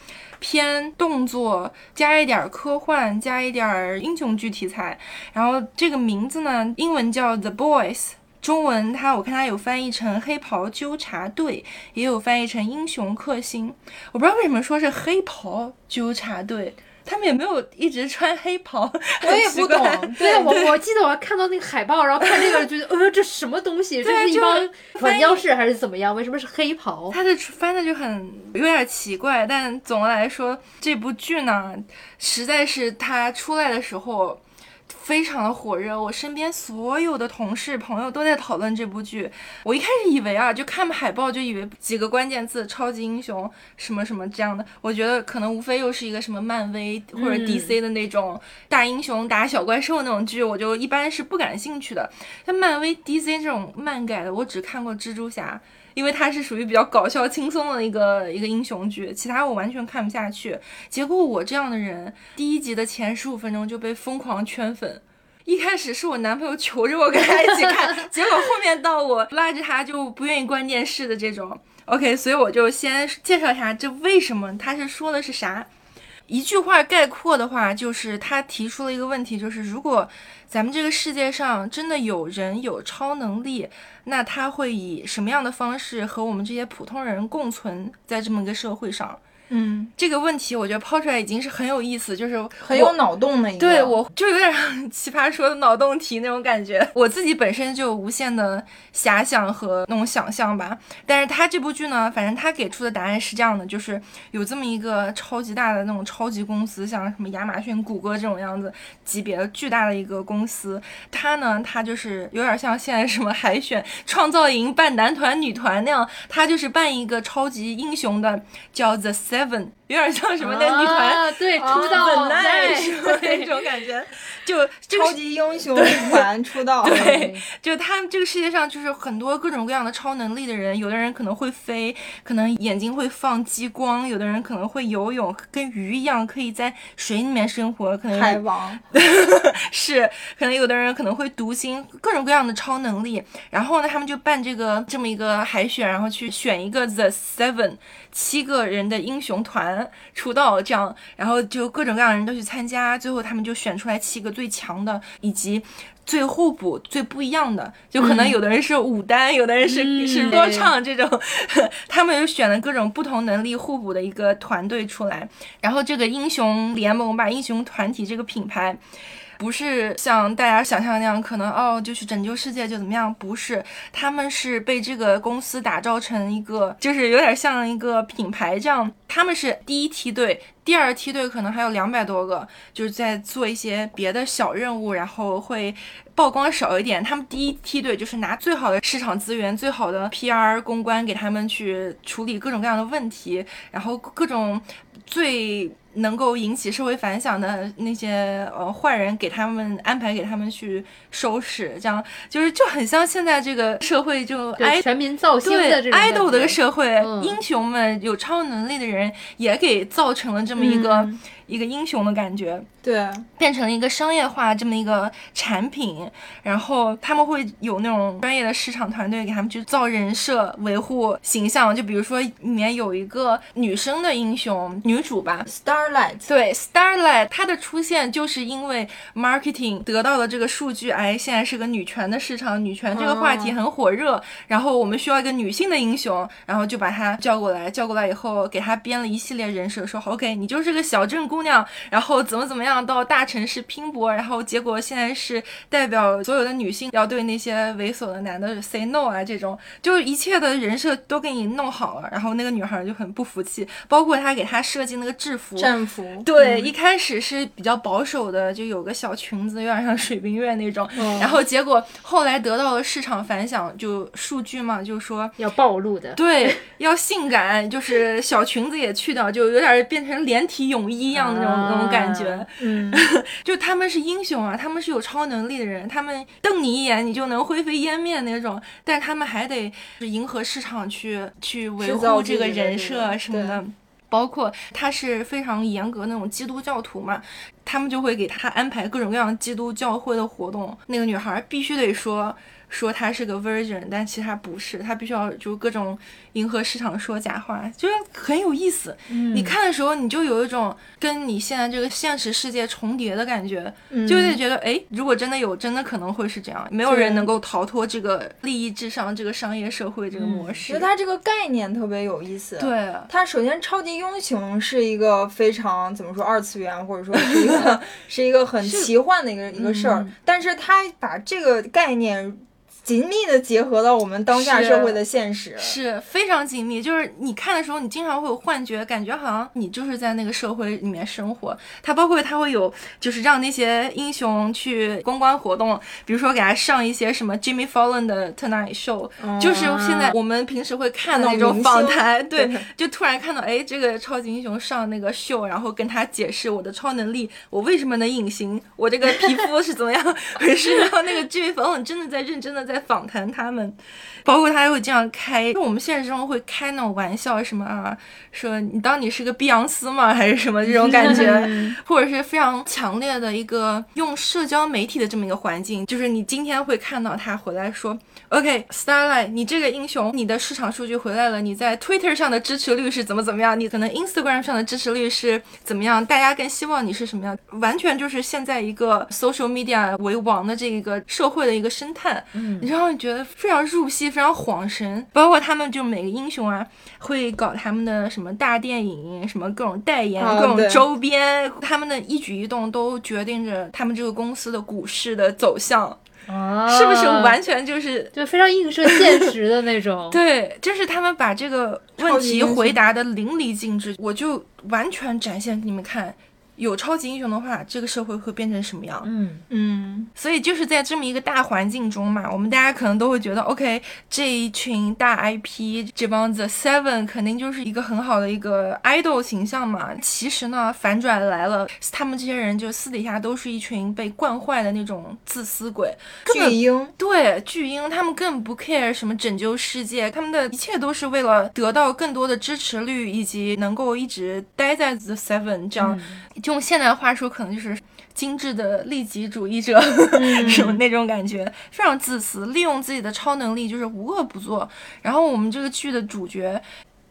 偏动作，加一点科幻，加一点英雄剧题材。然后这个名字呢，英文叫 The Boys，中文它我看它有翻译成黑袍纠察队，也有翻译成英雄克星。我不知道为什么说是黑袍纠察队。他们也没有一直穿黑袍，我也不懂。对我我记得我看到那个海报，然后看这个，觉得呃，这什么东西？这是一帮传教士还是怎么样？为什么是黑袍？他的翻的就很有点奇怪，但总的来说，这部剧呢，实在是他出来的时候。非常的火热，我身边所有的同事朋友都在讨论这部剧。我一开始以为啊，就看海报就以为几个关键字“超级英雄”什么什么这样的，我觉得可能无非又是一个什么漫威或者 DC 的那种大英雄打小怪兽那种剧，我就一般是不感兴趣的。像漫威、DC 这种漫改的，我只看过蜘蛛侠。因为它是属于比较搞笑轻松的一个一个英雄剧，其他我完全看不下去。结果我这样的人，第一集的前十五分钟就被疯狂圈粉。一开始是我男朋友求着我跟他一起看，结果后面到我拉着他就不愿意关电视的这种。OK，所以我就先介绍一下这为什么他是说的是啥。一句话概括的话，就是他提出了一个问题，就是如果咱们这个世界上真的有人有超能力。那他会以什么样的方式和我们这些普通人共存在这么一个社会上？嗯，这个问题我觉得抛出来已经是很有意思，就是很有脑洞的一个。对，我就有点像奇葩说的脑洞题那种感觉。我自己本身就有无限的遐想和那种想象吧。但是他这部剧呢，反正他给出的答案是这样的，就是有这么一个超级大的那种超级公司，像什么亚马逊、谷歌这种样子级别的巨大的一个公司。他呢，他就是有点像现在什么海选创造营办男团、女团那样，他就是办一个超级英雄的，叫 The Seven。seven. 有点像什么那女团，对出道 那种感觉，就 超级英雄团出道。对，就他们这个世界上就是很多各种各样的超能力的人，有的人可能会飞，可能眼睛会放激光，有的人可能会游泳，跟鱼一样可以在水里面生活，可能海王是，可能有的人可能会读心，各种各样的超能力。然后呢，他们就办这个这么一个海选，然后去选一个 The Seven。七个人的英雄团出道，这样，然后就各种各样的人都去参加，最后他们就选出来七个最强的，以及最互补、最不一样的。就可能有的人是舞担，有的人是是说唱这种，他们就选了各种不同能力互补的一个团队出来。然后这个英雄联盟吧，英雄团体这个品牌。不是像大家想象那样，可能哦就去拯救世界就怎么样，不是，他们是被这个公司打造成一个，就是有点像一个品牌这样，他们是第一梯队。第二梯队可能还有两百多个，就是在做一些别的小任务，然后会曝光少一点。他们第一梯队就是拿最好的市场资源、最好的 PR 公关给他们去处理各种各样的问题，然后各种最。能够引起社会反响的那些呃坏人，给他们安排给他们去收拾，这样就是就很像现在这个社会就爱全民造星的这种爱豆的社会，英雄们有超能力的人也给造成了这么一个。一个英雄的感觉，对，变成了一个商业化这么一个产品，然后他们会有那种专业的市场团队给他们去造人设、维护形象。就比如说里面有一个女生的英雄女主吧，Starlight，对，Starlight，她的出现就是因为 marketing 得到了这个数据，哎，现在是个女权的市场，女权这个话题很火热，然后我们需要一个女性的英雄，然后就把她叫过来，叫过来以后给她编了一系列人设，说 OK，你就是个小镇。姑娘，然后怎么怎么样到大城市拼搏，然后结果现在是代表所有的女性要对那些猥琐的男的 say no 啊，这种就是一切的人设都给你弄好了，然后那个女孩就很不服气，包括他给她设计那个制服战服，对，一开始是比较保守的，就有个小裙子，有点像水冰月那种，然后结果后来得到了市场反响，就数据嘛，就说要暴露的，对，要性感，就是小裙子也去掉，就有点变成连体泳衣一样。那种那种感觉，嗯，就他们是英雄啊，他们是有超能力的人，他们瞪你一眼你就能灰飞烟灭那种，但是他们还得是迎合市场去去维护这个人设什么的，包括他是非常严格那种基督教徒嘛，他们就会给他安排各种各样基督教会的活动，那个女孩必须得说。说他是个 virgin，但其实他不是，他必须要就各种迎合市场说假话，就是很有意思。你看的时候，你就有一种跟你现在这个现实世界重叠的感觉，就会觉得，哎，如果真的有，真的可能会是这样，没有人能够逃脱这个利益至上、这个商业社会这个模式。觉得它这个概念特别有意思。对，它首先超级英雄是一个非常怎么说二次元，或者说是一个 是一个很奇幻的一个一个事儿，但是它把这个概念。紧密的结合到我们当下社会的现实，是非常紧密。就是你看的时候，你经常会有幻觉，感觉好像你就是在那个社会里面生活。它包括它会有，就是让那些英雄去公关活动，比如说给他上一些什么 Jimmy Fallon 的 Tonight Show，就是现在我们平时会看的那种访谈，对，就突然看到，哎，这个超级英雄上那个秀，然后跟他解释我的超能力，我为什么能隐形，我这个皮肤是怎么样 回事，然后那个 Jimmy Fallon 真的在认真的在。在访谈他们，包括他还会这样开，就我们现实中会开那种玩笑，什么啊，说你当你是个碧昂斯吗，还是什么这种感觉，或者是非常强烈的一个用社交媒体的这么一个环境，就是你今天会看到他回来说，OK，Starlight，你这个英雄，你的市场数据回来了，你在 Twitter 上的支持率是怎么怎么样，你可能 Instagram 上的支持率是怎么样，大家更希望你是什么样，完全就是现在一个 social media 为王的这一个社会的一个生态，嗯。然后你觉得非常入戏，非常恍神。包括他们就每个英雄啊，会搞他们的什么大电影，什么各种代言、各种周边，他们的一举一动都决定着他们这个公司的股市的走向。是不是完全就是就非常映射现实的那种？对，就是他们把这个问题回答的淋漓尽致，我就完全展现给你们看。有超级英雄的话，这个社会会变成什么样？嗯嗯，所以就是在这么一个大环境中嘛，我们大家可能都会觉得，OK，这一群大 IP，这帮 The Seven 肯定就是一个很好的一个 idol 形象嘛。其实呢，反转来了，他们这些人就私底下都是一群被惯坏的那种自私鬼，巨婴。对，巨婴，他们根本不 care 什么拯救世界，他们的一切都是为了得到更多的支持率，以及能够一直待在 The Seven 这样。用现代话说，可能就是精致的利己主义者，什么那种感觉，非常自私，利用自己的超能力就是无恶不作。然后我们这个剧的主角，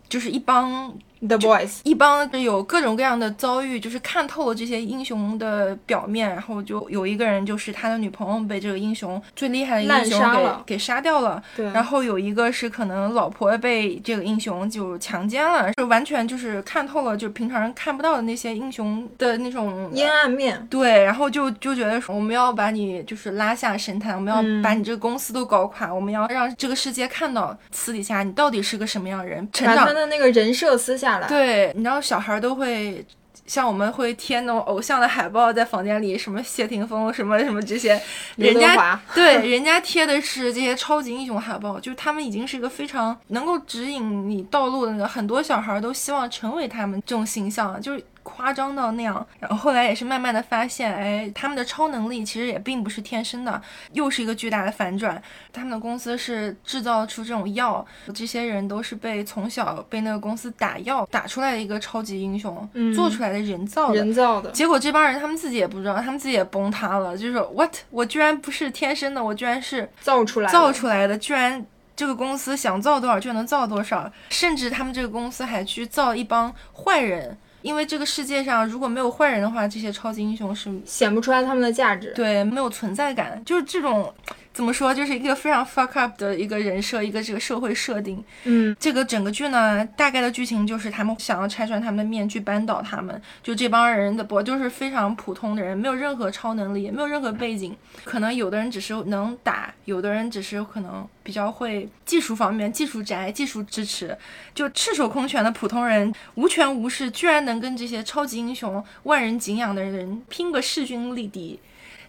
就是一帮 The Boys，一帮有各种各样的遭遇，就是看透了这些英雄的表面，然后就有一个人就是他的女朋友被这个英雄最厉害的英雄给杀了。给杀掉了，对，然后有一个是可能老婆被这个英雄就强奸了，就完全就是看透了，就平常人看不到的那些英雄的那种阴暗面，对，然后就就觉得说我们要把你就是拉下神坛，我们要嗯把你这个公司都搞垮，我们要让这个世界看到私底下你到底是个什么样的人，成长。把他的那个人设私下来。对，你知道小孩都会。像我们会贴那种偶像的海报在房间里，什么谢霆锋，什么什么这些，人家对，人家贴的是这些超级英雄海报，就是他们已经是一个非常能够指引你道路的那个，很多小孩都希望成为他们这种形象，就是夸张到那样。然后后来也是慢慢的发现，哎，他们的超能力其实也并不是天生的，又是一个巨大的反转。他们的公司是制造出这种药，这些人都是被从小被那个公司打药打出来的一个超级英雄，嗯做出来的人造的。人造的，结果这帮人他们自己也不知道，他们自己也崩塌了，就是说 what，我居然不是天生的，我居然是造出来的，造出来的，居然这个公司想造多少就能造多少，甚至他们这个公司还去造一帮坏人，因为这个世界上如果没有坏人的话，这些超级英雄是显不出来他们的价值。对没有存在感，就是这种。怎么说，就是一个非常 fuck up 的一个人设，一个这个社会设定。嗯，这个整个剧呢，大概的剧情就是他们想要拆穿他们的面具，扳倒他们。就这帮人的不就是非常普通的人，没有任何超能力，也没有任何背景。可能有的人只是能打，有的人只是可能比较会技术方面、技术宅、技术支持。就赤手空拳的普通人，无权无势，居然能跟这些超级英雄、万人敬仰的人拼个势均力敌。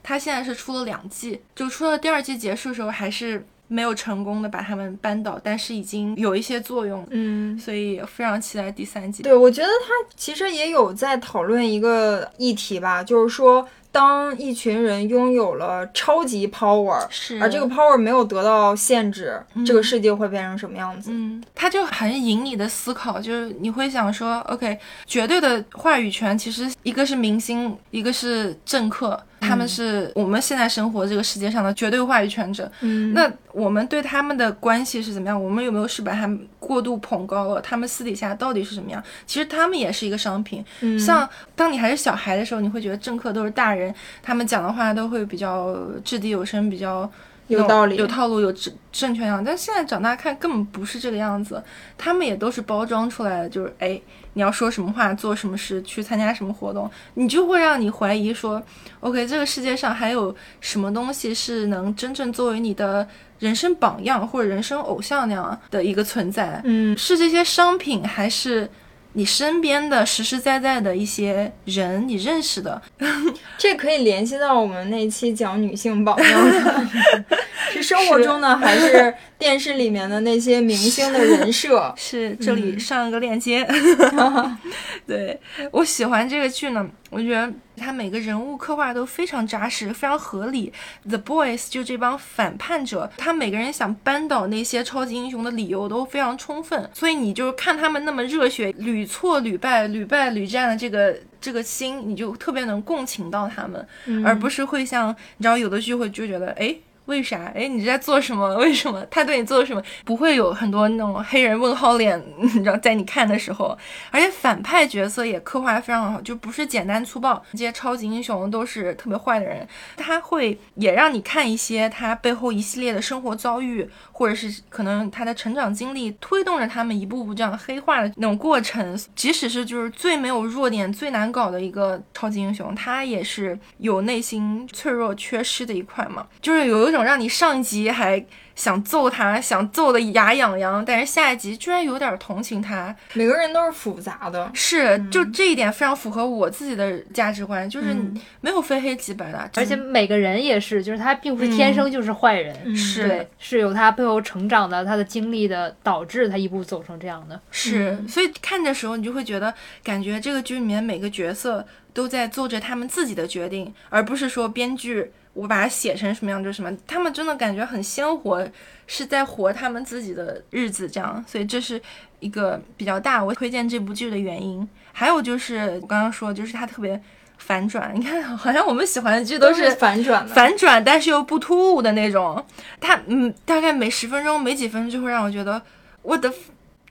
他现在是出了两季，就出了第二季结束的时候，还是没有成功的把他们扳倒，但是已经有一些作用，嗯，所以非常期待第三季。对，我觉得他其实也有在讨论一个议题吧，就是说，当一群人拥有了超级 power，是，而这个 power 没有得到限制，嗯这个世界会变成什么样子？嗯，他就很引你的思考，就是你会想说，OK，绝对的话语权其实一个是明星，一个是政客，他们是我们现在生活这个世界上的绝对话语权者。嗯，那我们对他们的关系是怎么样？我们有没有是把他们过度捧高了？他们私底下到底是什么样？其实他们也是一个商品。嗯像当你还是小孩的时候，你会觉得政客都是大人，他们讲的话都会比较掷地有声，比较有道理有套路、有正正确样。但现在长大看，根本不是这个样子。他们也都是包装出来的，就是哎，你要说什么话，做什么事，去参加什么活动，你就会让你怀疑说，OK，这个世界上还有什么东西是能真正作为你的人生榜样或者人生偶像那样的一个存在？嗯，是这些商品，还是你身边的实实在在的一些人，你认识的？这可以联系到我们那期讲女性榜样的，是生活中呢，还是电视里面的那些明星的人设？是这里嗯上一个链接。对我喜欢这个剧呢，我觉得他每个人物刻画都非常扎实，非常合理。The Boys 就这帮反叛者，他每个人想扳倒那些超级英雄的理由都非常充分，所以你就看他们那么热血，屡挫屡败、屡败屡战的这个这个心，你就特别能共情到他们，而不是会像你知道有的剧会就觉得哎。为啥？哎，你在做什么？为什么他对你做了什么？不会有很多那种黑人问号脸，你知道，在你看的时候，而且反派角色也刻画的非常好，就不是简单粗暴，这些超级英雄都是特别坏的人，他会也让你看一些他背后一系列的生活遭遇，或者是可能他的成长经历推动着他们一步步这样黑化的那种过程。即使是就是最没有弱点、最难搞的一个超级英雄，他也是有内心脆弱、缺失的一块嘛，就是有一种让你上集还想揍他，想揍的牙痒痒，但是下一集居然有点同情他，每个人都是复杂的，是，就这一点非常符合我自己的价值观，就是嗯。没有非黑即白的，而且每个人也是，就是他并不是天生就是坏人，嗯。是，是有他背后成长的、他的经历的，导致他一步走成这样的。是，嗯。所以看的时候你就会觉得，感觉这个剧里面每个角色都在做着他们自己的决定，而不是说编剧我把它写成什么样就是什么，他们真的感觉很鲜活，是在活他们自己的日子这样，所以这是一个比较大我推荐这部剧的原因。还有就是我刚刚说，就是它特别反转，你看好像我们喜欢的剧都是反转。反转，但是又不突兀的那种。它嗯，大概每十分钟、每几分钟就会让我觉得，我的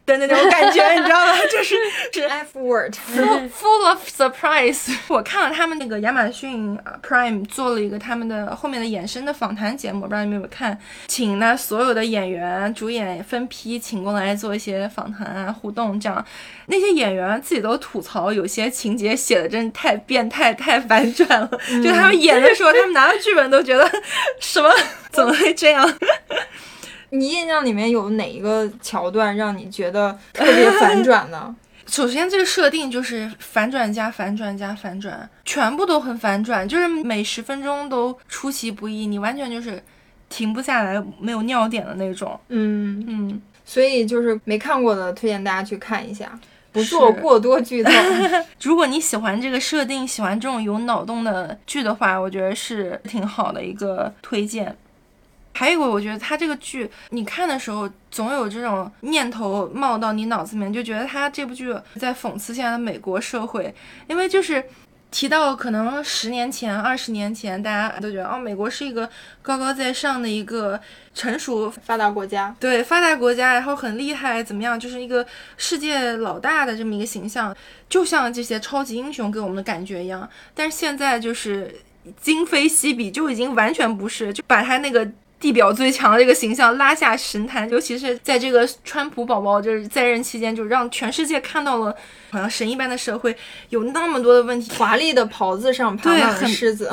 的那种感觉，你知道吗？就是 是 F word，full full of surprise。我看了他们那个亚马逊呃 Prime 做了一个他们的后面的衍生的访谈节目，不知道你们有没有看？请那所有的演员、主演分批请过来做一些访谈啊、互动，这样那些演员自己都吐槽，有些情节写的真太变态、太反转了。就他们演的时候，他们拿到剧本都觉得 什么怎么会这样？你印象里面有哪一个桥段让你觉得特别反 转呢？首先，这个设定就是反转加反转加反转，全部都很反转，就是每十分钟都出其不意，你完全就是停不下来，没有尿点的那种。嗯，嗯，所以就是没看过的，推荐大家去看一下，不做过多剧透。如果你喜欢这个设定，喜欢这种有脑洞的剧的话，我觉得是挺好的一个推荐。还有一个，我觉得他这个剧，你看的时候总有这种念头冒到你脑子里面，就觉得他这部剧在讽刺现在的美国社会，因为就是提到可能十年前、二十年前，大家都觉得哦，美国是一个高高在上的一个成熟发达国家，对发达国家，然后很厉害，怎么样，就是一个世界老大的这么一个形象，就像这些超级英雄给我们的感觉一样。但是现在就是今非昔比，就已经完全不是，就把他那个。地表最强的这个形象拉下神坛，尤其是在这个川普宝宝就是在任期间，就让全世界看到了好像神一般的社会有那么多的问题。华丽的袍子上爬满了对很虱子，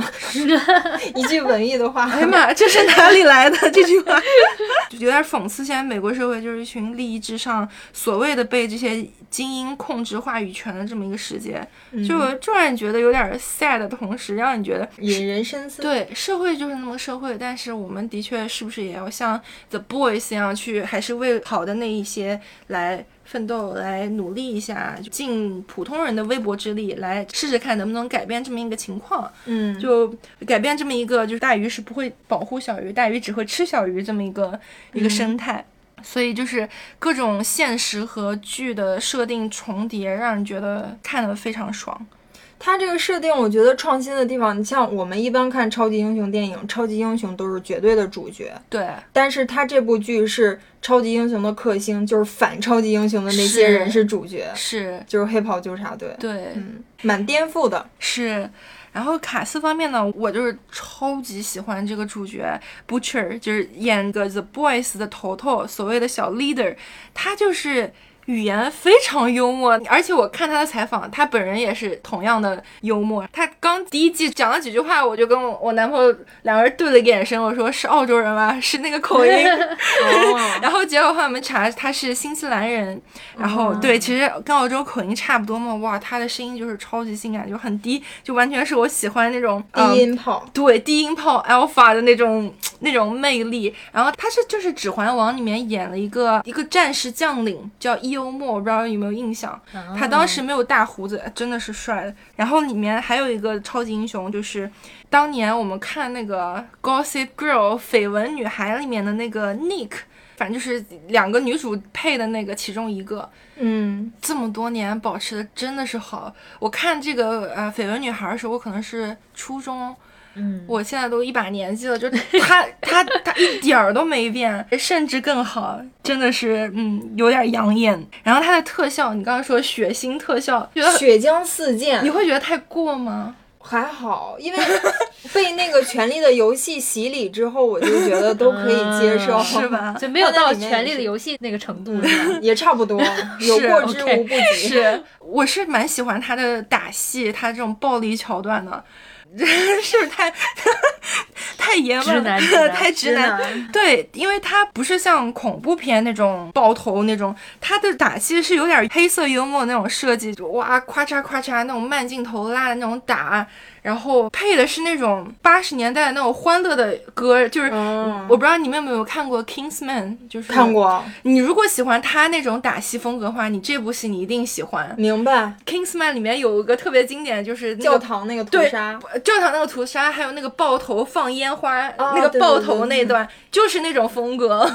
一句文艺的话。哎呀妈，这是哪里来的这句话？就有点讽刺，现在美国社会就是一群利益至上、所谓的被这些精英控制话语权的这么一个世界，就就让你觉得有点 sad 的同时，让你觉得引人深思。对社会就是那么个社会，但是我们的确是不是也要像 The Boys 一样去，还是为好的那一些来奋斗，来努力一下，就尽普通人的微薄之力来试试看能不能改变这么一个情况。嗯，就改变这么一个，就是大鱼是不会保护小鱼，大鱼只会吃小鱼这么一个一个生态。所以就是各种现实和剧的设定重叠，让人觉得看得非常爽。它这个设定，我觉得创新的地方，你像我们一般看超级英雄电影，超级英雄都是绝对的主角，对，但是它这部剧是超级英雄的克星，就是反超级英雄的那些人是是主角，是，就是黑袍纠察队，对，嗯，蛮颠覆的。是。然后卡斯方面呢，我就是超级喜欢这个主角 Butcher，就是演个 The Boys 的头头，所谓的小 leader，他就是。语言非常幽默，而且我看他的采访，他本人也是同样的幽默。他刚第一季讲了几句话，我就跟我我男朋友两个人对了一个眼神，我说是澳洲人吗？是那个口音。哦，然后结果后来我们查他是新西兰人，然后、哦对，其实跟澳洲口音差不多嘛。哇，他的声音就是超级性感，就很低，就完全是我喜欢那种低嗯音炮，对低音炮 alpha 的那种那种魅力。然后他是就是《指环王》里面演了一个一个战士将领叫伊欧莫，我不知道有没有印象。他当时没有大胡子，真的是帅的。然后里面还有一个超级英雄，就是当年我们看那个《Gossip Girl》绯闻女孩里面的那个 Nick，反正就是两个女主配的那个其中一个。嗯，这么多年保持的真的是好。我看这个呃绯闻女孩的时候，我可能是初中。嗯，我现在都一把年纪了，就 他他他一点儿都没变，甚至更好，真的是嗯有点养眼。然后他的特效，你刚刚说血腥特效，觉得血浆四溅你会觉得太过吗？还好，因为被那个《权力的游戏》洗礼之后，我就觉得都可以接受，嗯是？吧？就没有到《权力的游戏》那个程度，是吧？也差不多，有过之无不及。是，我是蛮喜欢他的打戏，他这种暴力桥段的。是不是太太爷们儿直男太直男？对，因为他不是像恐怖片那种爆头那种，他的打戏是有点黑色幽默那种设计，就哇咔嚓咔嚓那种慢镜头拉的那种打，然后配的是那种八十年代那种欢乐的歌，就是、嗯我不知道你们有没有看过《Kingsman》，就是看。过，你如果喜欢他那种打戏风格的话，你这部戏你一定喜欢。明白。Kingsman 里面有一个特别经典，就是那教堂那个屠杀，教堂那个屠杀，还有那个爆头放烟花、哦那个爆头对那段，就是那种风格。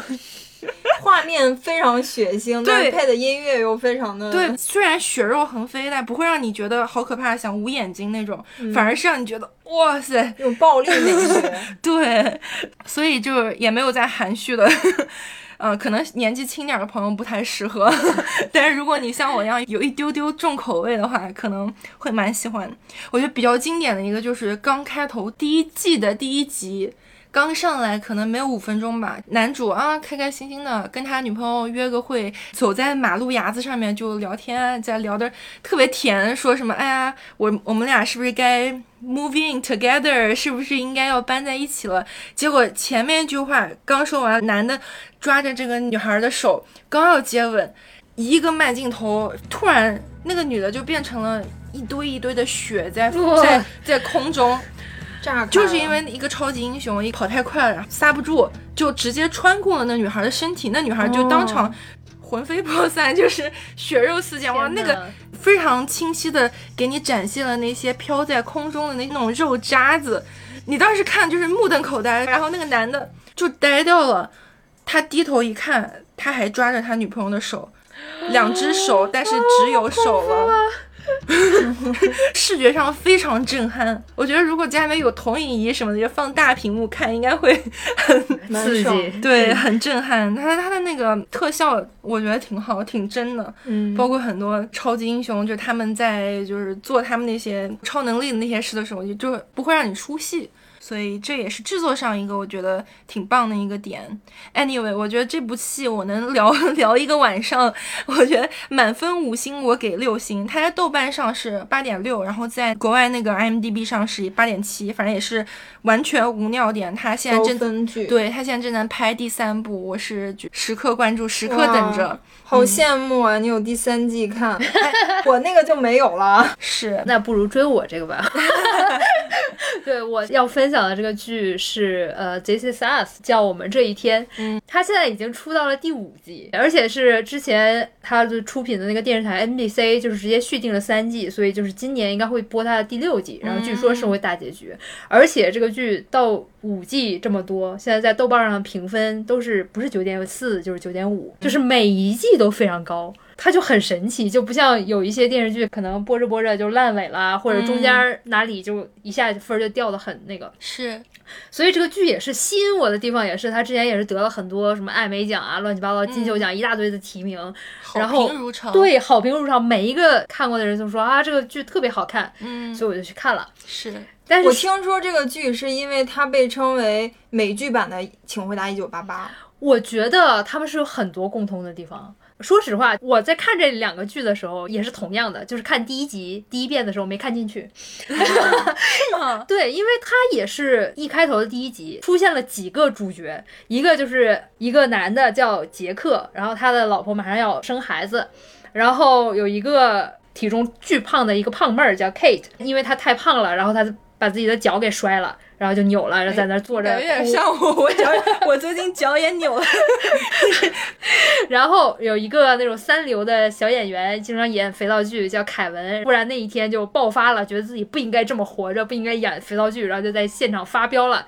画面非常血腥，配的音乐又非常的对，虽然血肉横飞，但不会让你觉得好可怕，想捂眼睛那种，反而是让你觉得哇塞，那种暴力美学。对，所以就也没有再含蓄的。呃，可能年纪轻点的朋友不太适合，但是如果你像我一样有一丢丢重口味的话，可能会蛮喜欢。我觉得比较经典的一个就是刚开头第一季的第一集。刚上来可能没有五分钟吧，男主啊开开心心的跟他女朋友约个会，走在马路牙子上面就聊天，在聊的特别甜，说什么哎呀我我们俩是不是该 moving together，是不是应该要搬在一起了？结果前面一句话刚说完，男的抓着这个女孩的手刚要接吻，一个慢镜头，突然那个女的就变成了一堆一堆的血在在在空中。就是因为一个超级英雄一跑太快了，刹不住，就直接穿过了那女孩的身体，那女孩就当场魂飞魄散，就是血肉四溅。哇，那个非常清晰的给你展现了那些飘在空中的那那种肉渣子，你当时看就是目瞪口呆。然后那个男的就呆掉了，他低头一看，他还抓着他女朋友的手，两只手，但是只有手了。视觉上非常震撼，我觉得如果家里面有投影仪什么的，就放大屏幕看，应该会 很刺激，对，很震撼。它它的那个特效，我觉得挺好，挺真的。嗯，包括很多超级英雄，就他们在就是做他们那些超能力的那些事的时候，就就不会让你出戏。所以这也是制作上一个我觉得挺棒的一个点。Anyway，我觉得这部戏我能聊 聊一个晚上。我觉得满分五星，我给六星。它在豆瓣上是八点六，然后在国外那个 IMDB 上是八点七，反正也是完全无尿点。它现在正对它现在正在拍第三部，我是时刻关注，时刻等着。好羡慕啊！你有第三季看，我那个就没有了。是，那不如追我这个吧。对，我要分享的这个剧是呃《This Is Us》，叫我们这一天。嗯，它现在已经出到了第五季，而且是之前它的出品的那个电视台 NBC 就是直接续订了三季，所以就是今年应该会播它的第六季，然后据说是会大结局。而且这个剧到五季这么多，现在在豆瓣上的评分都是不是九点四就是九点五，就是每一季都非常高，它就很神奇，就不像有一些电视剧可能播着播着就烂尾了，或者中间哪里就一下分就掉的很那个。是，所以这个剧也是吸引我的地方，也是它之前也是得了很多什么艾美奖啊、乱七八糟金球奖一大堆的提名，然后对好评如潮，每一个看过的人都说啊这个剧特别好看，嗯，所以我就去看了。是。但是我听说这个剧是因为它被称为美剧版的《请回答一九八八》。我觉得他们是有很多共通的地方。说实话，我在看这两个剧的时候也是同样的，就是看第一集第一遍的时候没看进去。是吗？对，因为它也是一开头的第一集出现了几个主角，一个就是一个男的叫杰克，然后他的老婆马上要生孩子，然后有一个体重巨胖的一个胖妹儿叫 Kate，因为她太胖了，然后她。把自己的脚给摔了，然后就扭了，然后在那坐着。有点像我，我脚 我最近脚也扭了。然后有一个那种三流的小演员，经常演肥皂剧，叫凯文。忽然那一天就爆发了，觉得自己不应该这么活着，不应该演肥皂剧，然后就在现场发飙了。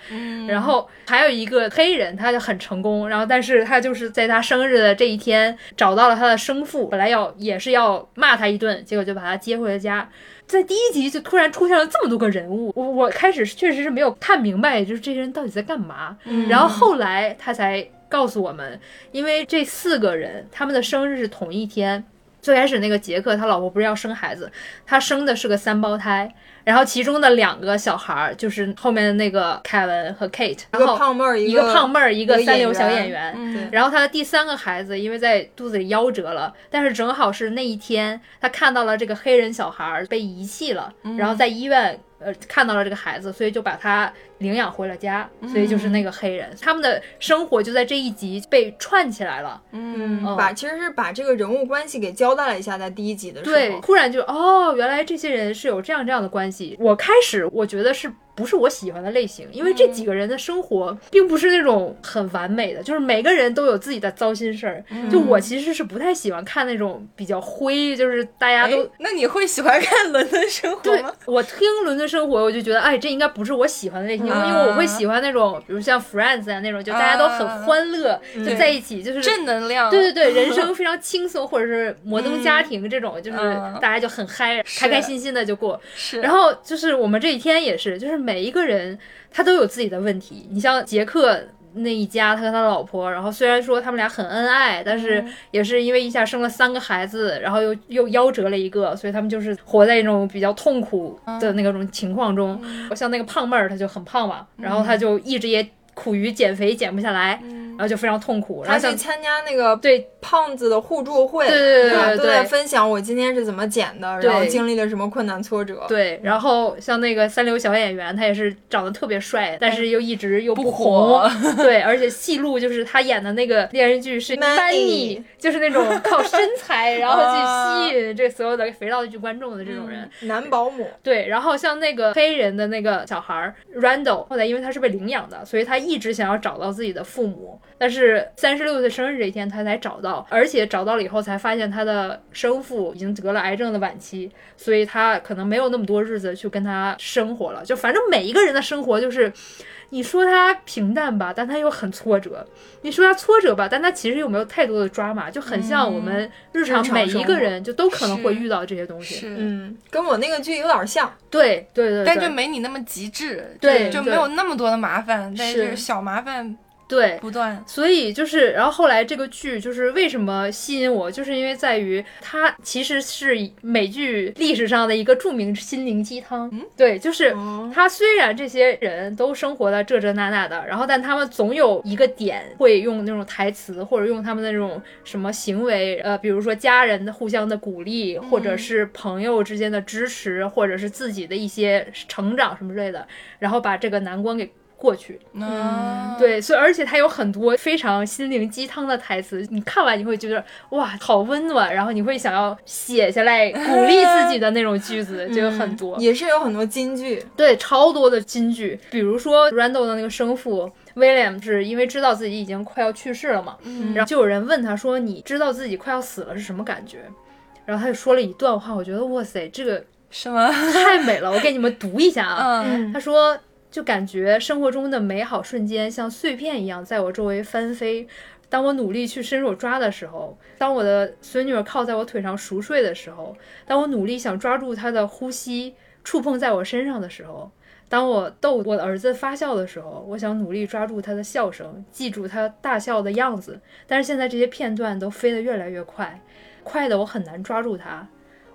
然后还有一个黑人，他就很成功，然后但是他就是在他生日的这一天找到了他的生父，本来要也是要骂他一顿，结果就把他接回了家。在第一集就突然出现了这么多个人物，我我开始确实是没有看明白，就是这些人到底在干嘛。然后后来他才告诉我们，因为这四个人他们的生日是同一天。最开始那个杰克他老婆不是要生孩子，他生的是个三胞胎。然后其中的两个小孩儿就是后面的那个凯文和 Kate，一个胖妹儿，一个胖妹儿，一个三流小演员。然后他的第三个孩子因为在肚子里夭折了，但是正好是那一天他看到了这个黑人小孩被遗弃了，然后在医院呃看到了这个孩子，所以就把他。领养回了家，所以就是那个黑人，他们的生活就在这一集被串起来了。嗯，把其实是把这个人物关系给交代了一下，在第一集的时候，对，突然就哦，原来这些人是有这样这样的关系。我开始我觉得是不是我喜欢的类型，因为这几个人的生活并不是那种很完美的，就是每个人都有自己的糟心事儿。就我其实是不太喜欢看那种比较灰，就是大家都。那你会喜欢看《伦敦生活》吗？我听《伦敦生活》，我就觉得，哎，这应该不是我喜欢的类型。因为我会喜欢那种，比如像 Friends 啊那种，就大家都很欢乐，就在一起，就是正能量。对对对，人生非常轻松，或者是摩登家庭 这种，就是大家就很嗨，开开心心的就过。是。然后就是我们这一天也是，就是每一个人他都有自己的问题。你像杰克。那一家，他和他老婆，然后虽然说他们俩很恩爱，但是也是因为一下生了三个孩子，然后又又夭折了一个，所以他们就是活在一种比较痛苦的那种情况中。像那个胖妹儿，她就很胖嘛，然后她就一直也苦于减肥，减不下来。然后就非常痛苦，然后他去参加那个对胖子的互助会，对对对，都在分享我今天是怎么减的，然后经历了什么困难挫折。对，然后像那个三流小演员，他也是长得特别帅，但是又一直又不红。对，而且戏路就是他演的那个电视剧是 money，就是那种靠身材 然后去吸引这所有的肥皂剧观众的这种人。男保姆。对，然后像那个黑人的那个小孩 Randall，后来因为他是被领养的，所以他一直想要找到自己的父母。但是三十六岁生日这一天，他才找到，而且找到了以后才发现他的生父已经得了癌症的晚期，所以他可能没有那么多日子去跟他生活了。就反正每一个人的生活就是，你说他平淡吧，但他又很挫折；你说他挫折吧，但他其实又没有太多的抓马，就很像我们日常每一个人就都可能会遇到这些东西。嗯，跟我那个剧有点像。对对对，但就没你那么极致，对，就没有那么多的麻烦，但是小麻烦。对，不断，所以就是，然后后来这个剧就是为什么吸引我，就是因为在于它其实是美剧历史上的一个著名心灵鸡汤。嗯，对，就是它虽然这些人都生活在这这那那的，然后但他们总有一个点会用那种台词，或者用他们的那种什么行为，呃，比如说家人的互相的鼓励，或者是朋友之间的支持，或者是自己的一些成长什么之类的，然后把这个难关给。过去，嗯，对，所以而且它有很多非常心灵鸡汤的台词，你看完你会觉得哇，好温暖，然后你会想要写下来鼓励自己的那种句子，就有很多，也是有很多金句，对，超多的金句，比如说 Randall 的那个生父 William 是因为知道自己已经快要去世了嘛，然后就有人问他说，你知道自己快要死了是什么感觉？然后他就说了一段话，我觉得哇塞，这个什么？太美了，我给你们读一下啊，他说。就感觉生活中的美好瞬间像碎片一样在我周围翻飞。当我努力去伸手抓的时候，当我的孙女儿靠在我腿上熟睡的时候，当我努力想抓住她的呼吸触碰在我身上的时候，当我逗我的儿子发笑的时候，我想努力抓住他的笑声，记住他大笑的样子。但是现在这些片段都飞得越来越快，快的我很难抓住它。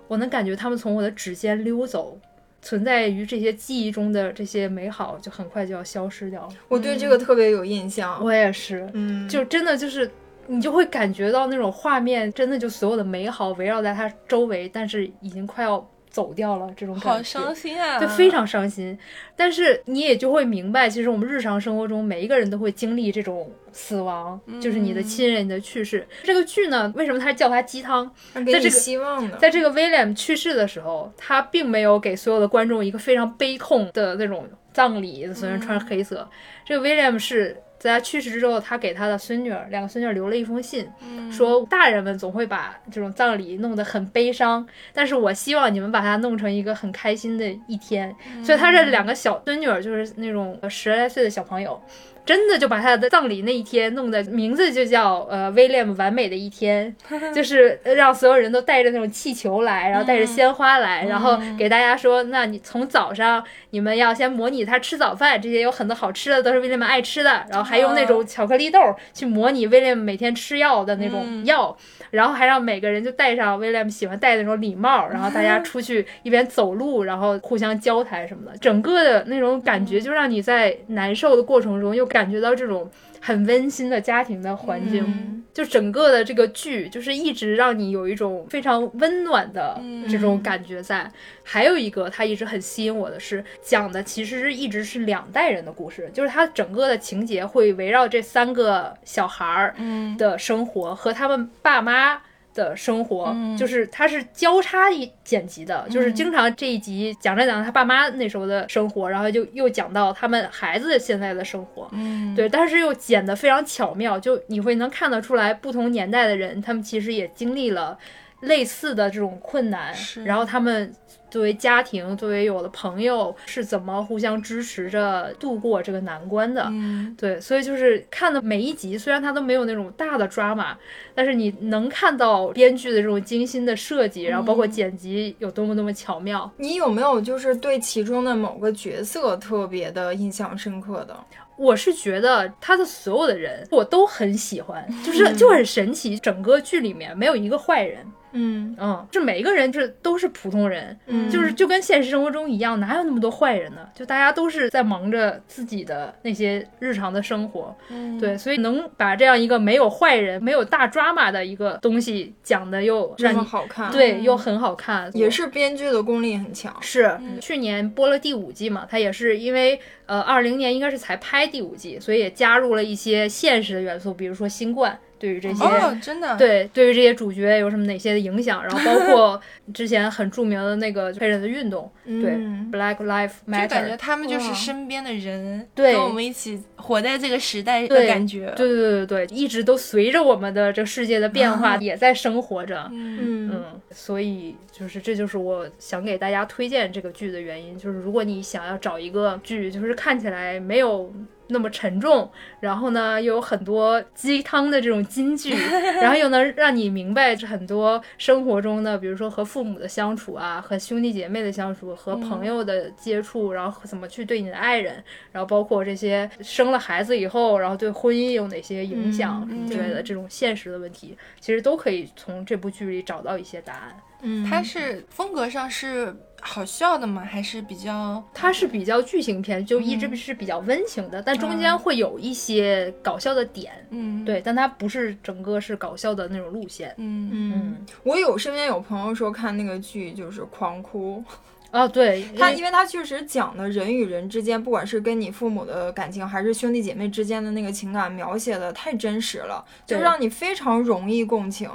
我能感觉他们从我的指尖溜走。存在于这些记忆中的这些美好，就很快就要消失掉了。我对这个特别有印象，我也是，嗯，就真的就是你就会感觉到那种画面，真的就所有的美好围绕在它周围，但是已经快要。走掉了，这种感觉好伤心啊，就非常伤心。但是你也就会明白，其实我们日常生活中每一个人都会经历这种死亡，就是你的亲人的去世。这个剧呢，为什么他叫它鸡汤？在这个希望呢，在这个 William 去世的时候，他并没有给所有的观众一个非常悲痛的那种葬礼，虽然穿黑色。这个 William 是。在他去世之后，他给他的孙女儿两个孙女儿留了一封信，说大人们总会把这种葬礼弄得很悲伤，但是我希望你们把它弄成一个很开心的一天。所以他这两个小孙女儿就是那种十来岁的小朋友。真的就把他的葬礼那一天弄的名字就叫呃威廉完美的一天，就是让所有人都带着那种气球来，然后带着鲜花来，然后给大家说，那你从早上你们要先模拟他吃早饭，这些有很多好吃的都是威廉们爱吃的，然后还用那种巧克力豆去模拟威廉每天吃药的那种药，然后还让每个人就戴上威廉喜欢戴的那种礼帽，然后大家出去一边走路，然后互相交谈什么的，整个的那种感觉就让你在难受的过程中又。感觉到这种很温馨的家庭的环境，就整个的这个剧就是一直让你有一种非常温暖的这种感觉在。还有一个，它一直很吸引我的是讲的其实是一直是两代人的故事，就是它整个的情节会围绕这三个小孩儿的生活和他们爸妈。的生活就是它是交叉一剪辑的，就是经常这一集讲着讲着他爸妈那时候的生活，然后就又讲到他们孩子现在的生活，嗯，对，但是又剪得非常巧妙，就你会能看得出来不同年代的人，他们其实也经历了类似的这种困难，然后他们。作为家庭，作为有了朋友，是怎么互相支持着度过这个难关的？嗯，对，所以就是看的每一集，虽然它都没有那种大的抓马，但是你能看到编剧的这种精心的设计，然后包括剪辑有多么多么巧妙。你有没有就是对其中的某个角色特别的印象深刻的？我是觉得他的所有的人我都很喜欢，就是就很神奇，整个剧里面没有一个坏人。嗯。嗯，就每一个人这都是普通人，嗯。就是就跟现实生活中一样，哪有那么多坏人呢？就大家都是在忙着自己的那些日常的生活，嗯，对，所以能把这样一个没有坏人、没有大 drama 的一个东西讲的又这么好看，对又很好看，也是编剧的功力很强。是去年播了第五季嘛，它也是因为呃二零年应该是才拍第五季，所以也加入了一些现实的元素，比如说新冠对于这些。哦，真的，对，对于这些主角有什么哪些的影响？然后包括 之前很著名的那个黑人的运动，对嗯，Black Lives 就感觉 Matter，他们就是身边的人，对跟我们一起活在这个时代的感觉。对对对对对，一直都随着我们的这个世界的变化，也在生活着。嗯，嗯嗯，所以就是这就是我想给大家推荐这个剧的原因，就是如果你想要找一个剧，就是看起来没有那么沉重，然后呢又有很多鸡汤的这种金句，然后又能让你明白很多生活中的，比如说和父母的相处啊，和兄弟姐妹的相处，和朋友的接触，然后怎么去对你的爱人，然后包括这些生了孩子以后，然后对婚姻有哪些影响什么之类的。这种现实的问题，其实都可以从这部剧里找到一些答案。嗯，它是风格上是好笑的吗？还是比较？它是比较剧情片，就一直是比较温情的，但中间会有一些搞笑的点，嗯。对，但它不是整个是搞笑的那种路线。嗯。嗯，我有身边有朋友说看那个剧就是狂哭，哦，对，他因为他确实讲的人与人之间，不管是跟你父母的感情，还是兄弟姐妹之间的那个情感，描写的太真实了，就让你非常容易共情。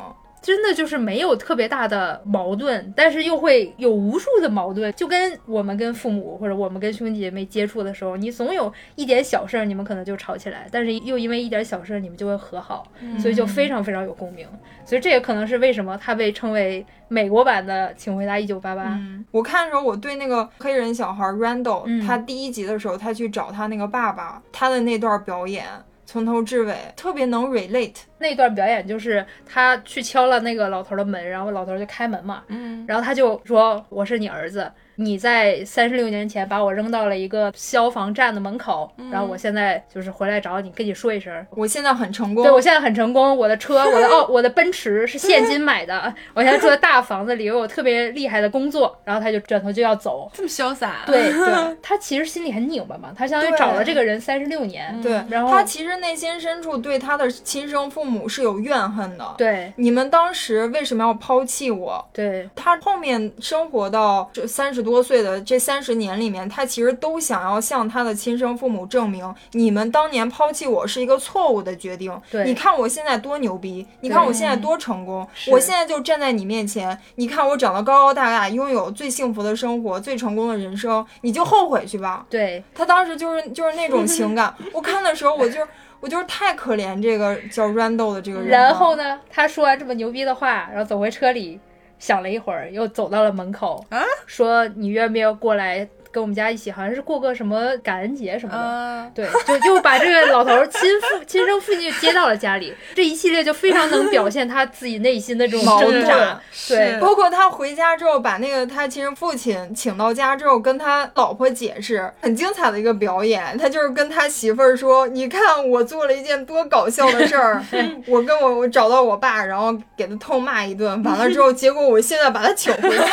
真的就是没有特别大的矛盾，但是又会有无数的矛盾，就跟我们跟父母或者我们跟兄弟姐妹接触的时候，你总有一点小事儿，你们可能就吵起来，但是又因为一点小事儿，你们就会和好，所以就非常非常有共鸣。所以这也可能是为什么它被称为美国版的《请回答一九八八》。嗯，我看的时候，我对那个黑人小孩 Randall，、嗯他第一集的时候，他去找他那个爸爸，他的那段表演，从头至尾特别能 relate。那段表演就是他去敲了那个老头的门，然后老头就开门嘛，嗯然后他就说：“我是你儿子，你在三十六年前把我扔到了一个消防站的门口，然后我现在就是回来找你，跟你说一声。”我现在很成功，对，我现在很成功，我的车，我的奥，我的奔驰是现金买的，我现在住在大房子里，有我特别厉害的工作，然后他就转头就要走。这么潇洒，对 对，他其实心里很拧巴嘛，他相当于找了这个人三十六年，对，然后他其实内心深处对他的亲生父母是有怨恨的。对你们当时为什么要抛弃我？对他后面生活到这三十多岁的这三十年里面，他其实都想要向他的亲生父母证明，你们当年抛弃我是一个错误的决定。对你看我现在多牛逼，你看我现在多成功，我现在就站在你面前，你看我长得高高大大，拥有最幸福的生活，最成功的人生，你就后悔去吧。对他当时就是就是那种情感，我看的时候我就我就是太可怜这个叫 Randall 的这个人。然后呢，他说完这么牛逼的话，然后走回车里，想了一会儿，又走到了门口啊，说你愿不愿意过来跟我们家一起，好像是过个什么感恩节什么的。啊，对，就就把这个老头儿亲父 亲生父亲接到了家里，这一系列就非常能表现他自己内心的这种矛挣扎。盾。对。包括他回家之后，把那个他亲生父亲请到家之后，跟他老婆解释，很精彩的一个表演。他就是跟他媳妇儿说：“你看我做了一件多搞笑的事儿，我跟我我找到我爸，然后给他痛骂一顿，完了之后，结果我现在把他请回家，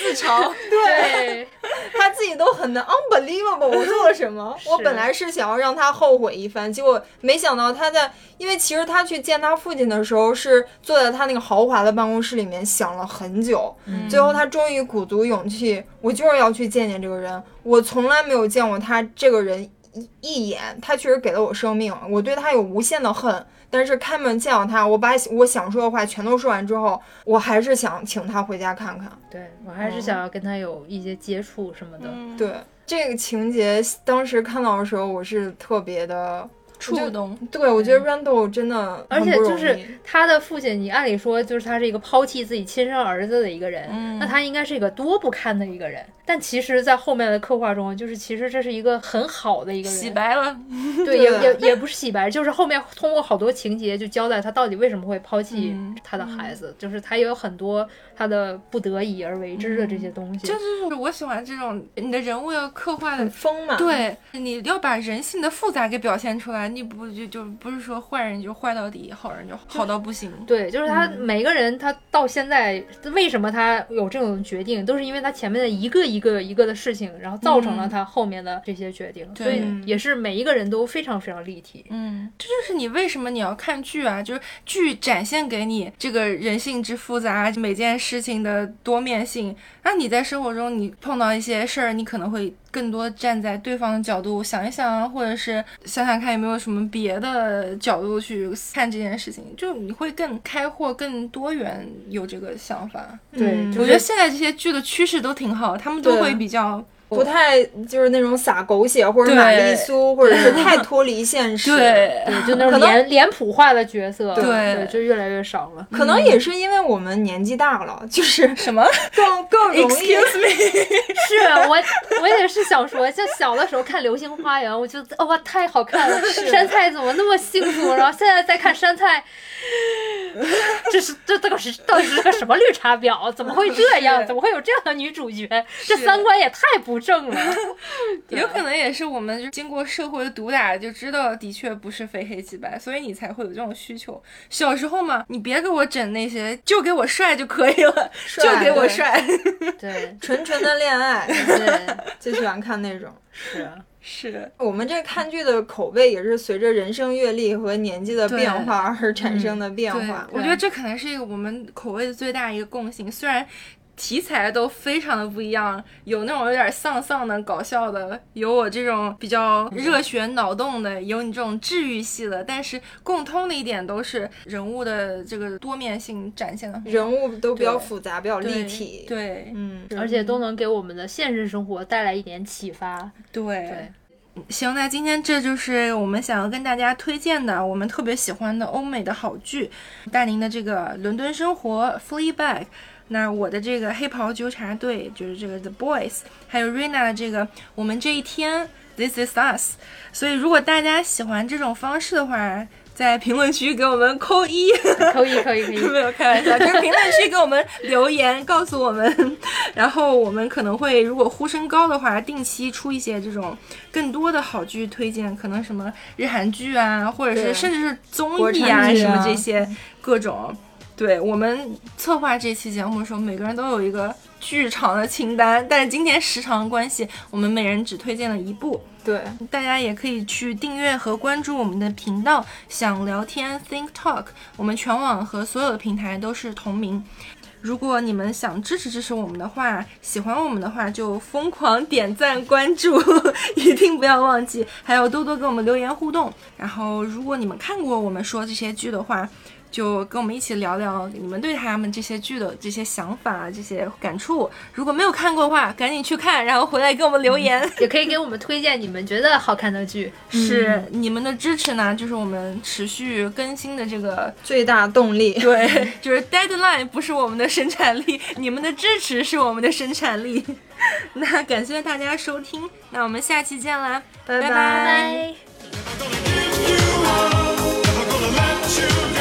自嘲，对他自己都很难 unbelievable，我做了什么？我本来是想要让他后悔一番，结果没想到他在，因为其实他去见他父亲的时候是坐在他那个豪华的办公室里面想了很久，最后他终于鼓足勇气，我就是要去见见这个人，我从来没有见过他这个人一一眼，他确实给了我生命，我对他有无限的恨。但是开门见到他，我把我想说的话全都说完之后，我还是想请他回家看看。对，我还是想要跟他有一些接触什么的。嗯，对这个情节，当时看到的时候，我是特别的触动。对，我觉得 Randall 真的而且就是他的父亲，你按理说就是他是一个抛弃自己亲生儿子的一个人，嗯那他应该是一个多不堪的一个人。但其实，在后面的刻画中，就是其实这是一个很好的一个人洗，白了，对，也也也不是洗白，就是后面通过好多情节就交代他到底为什么会抛弃嗯他的孩子，就是他也有很多他的不得已而为之的这些东西。这就是我喜欢这种你的人物要刻画的很疯嘛。，对，你要把人性的复杂给表现出来，你不就就不是说坏人就坏到底，好人就好到不行。对，就是他嗯每个人，他到现在为什么他有这种决定，都是因为他前面的一个一个一个的事情，然后造成了嗯他后面的这些决定，对所以也是每一个人都非常非常立体。嗯，这就是你为什么你要看剧啊？就是剧展现给你这个人性之复杂，每件事情的多面性。那你在生活中你碰到一些事儿，你可能会更多站在对方的角度想一想啊，或者是想想看有没有什么别的角度去看这件事情，就你会更开阔、更多元，有这个想法。对嗯就是我觉得现在这些剧的趋势都挺好，他们都会比较不太就是那种撒狗血或者玛丽苏，或者是 太脱离现实。对。对，就那种脸脸谱化的角色，对就越来越少了。可能也是因为我们年纪大了，就是 什么更更容易。？Excuse me，是我，我也是想说，像小的时候看《流星花园》，我觉得哇太好看了，杉菜怎么那么幸福？然后现在再看杉菜，这是这这个是到底是个什么绿茶婊？怎么会这样？怎么会有这样的女主角？这三观也太不正了。有可能也是我们就经过社会的毒打，就知道的确不是非黑即白，所以你才会有这种需求。小时候嘛，你别给我整那些，就给我帅就可以了，就给我帅。对 纯纯的恋爱，对，就喜欢看那种。是。是，我们这看剧的口味也是随着人生阅历和年纪的变化而产生的变对化，。我觉得这可能是一个我们口味的最大一个共性，虽然。题材都非常的不一样，有那种有点丧丧的、搞笑的，有我这种比较热血脑洞的，有你这种治愈系的，但是共通的一点都是人物的这个多面性展现的人物都比较复杂，比较立体。，对嗯，而且都能给我们的现实生活带来一点启发。对对，行，那今天这就是我们想要跟大家推荐的，我们特别喜欢的欧美的好剧，大宁的这个《伦敦生活》（Fleabag）。那我的这个黑袍纠察队就是这个 The Boys，还有 Rina 的这个我们这一天 This Is Us。所以如果大家喜欢这种方式的话，在评论区给我们扣一，可以，可以，可以。没有开玩笑，就是评论区给我们留言，告诉我们，然后我们可能会如果呼声高的话，定期出一些这种更多的好剧推荐，可能什么日韩剧啊，或者是甚至是综艺啊什么这些各种。对我们策划这期节目的时候，每个人都有一个巨长的清单，但是今天时长关系，我们每人只推荐了一部。对，大家也可以去订阅和关注我们的频道，想聊天 Think Talk，我们全网和所有的平台都是同名。如果你们想支持支持我们的话，喜欢我们的话就疯狂点赞关注，一定不要忘记，还有多多给我们留言互动。然后，如果你们看过我们说这些剧的话，就跟我们一起聊聊你们对他们这些剧的这些想法啊这些感触如果没有看过的话赶紧去看然后回来给我们留言。也可以给我们推荐你们觉得好看的剧。是你们的支持呢就是我们持续更新的这个最大动力。对就是 deadline 不是我们的生产力 你们的支持是我们的生产力。那感谢大家收听那我们下期见啦。拜拜。gonna give you up gonna let you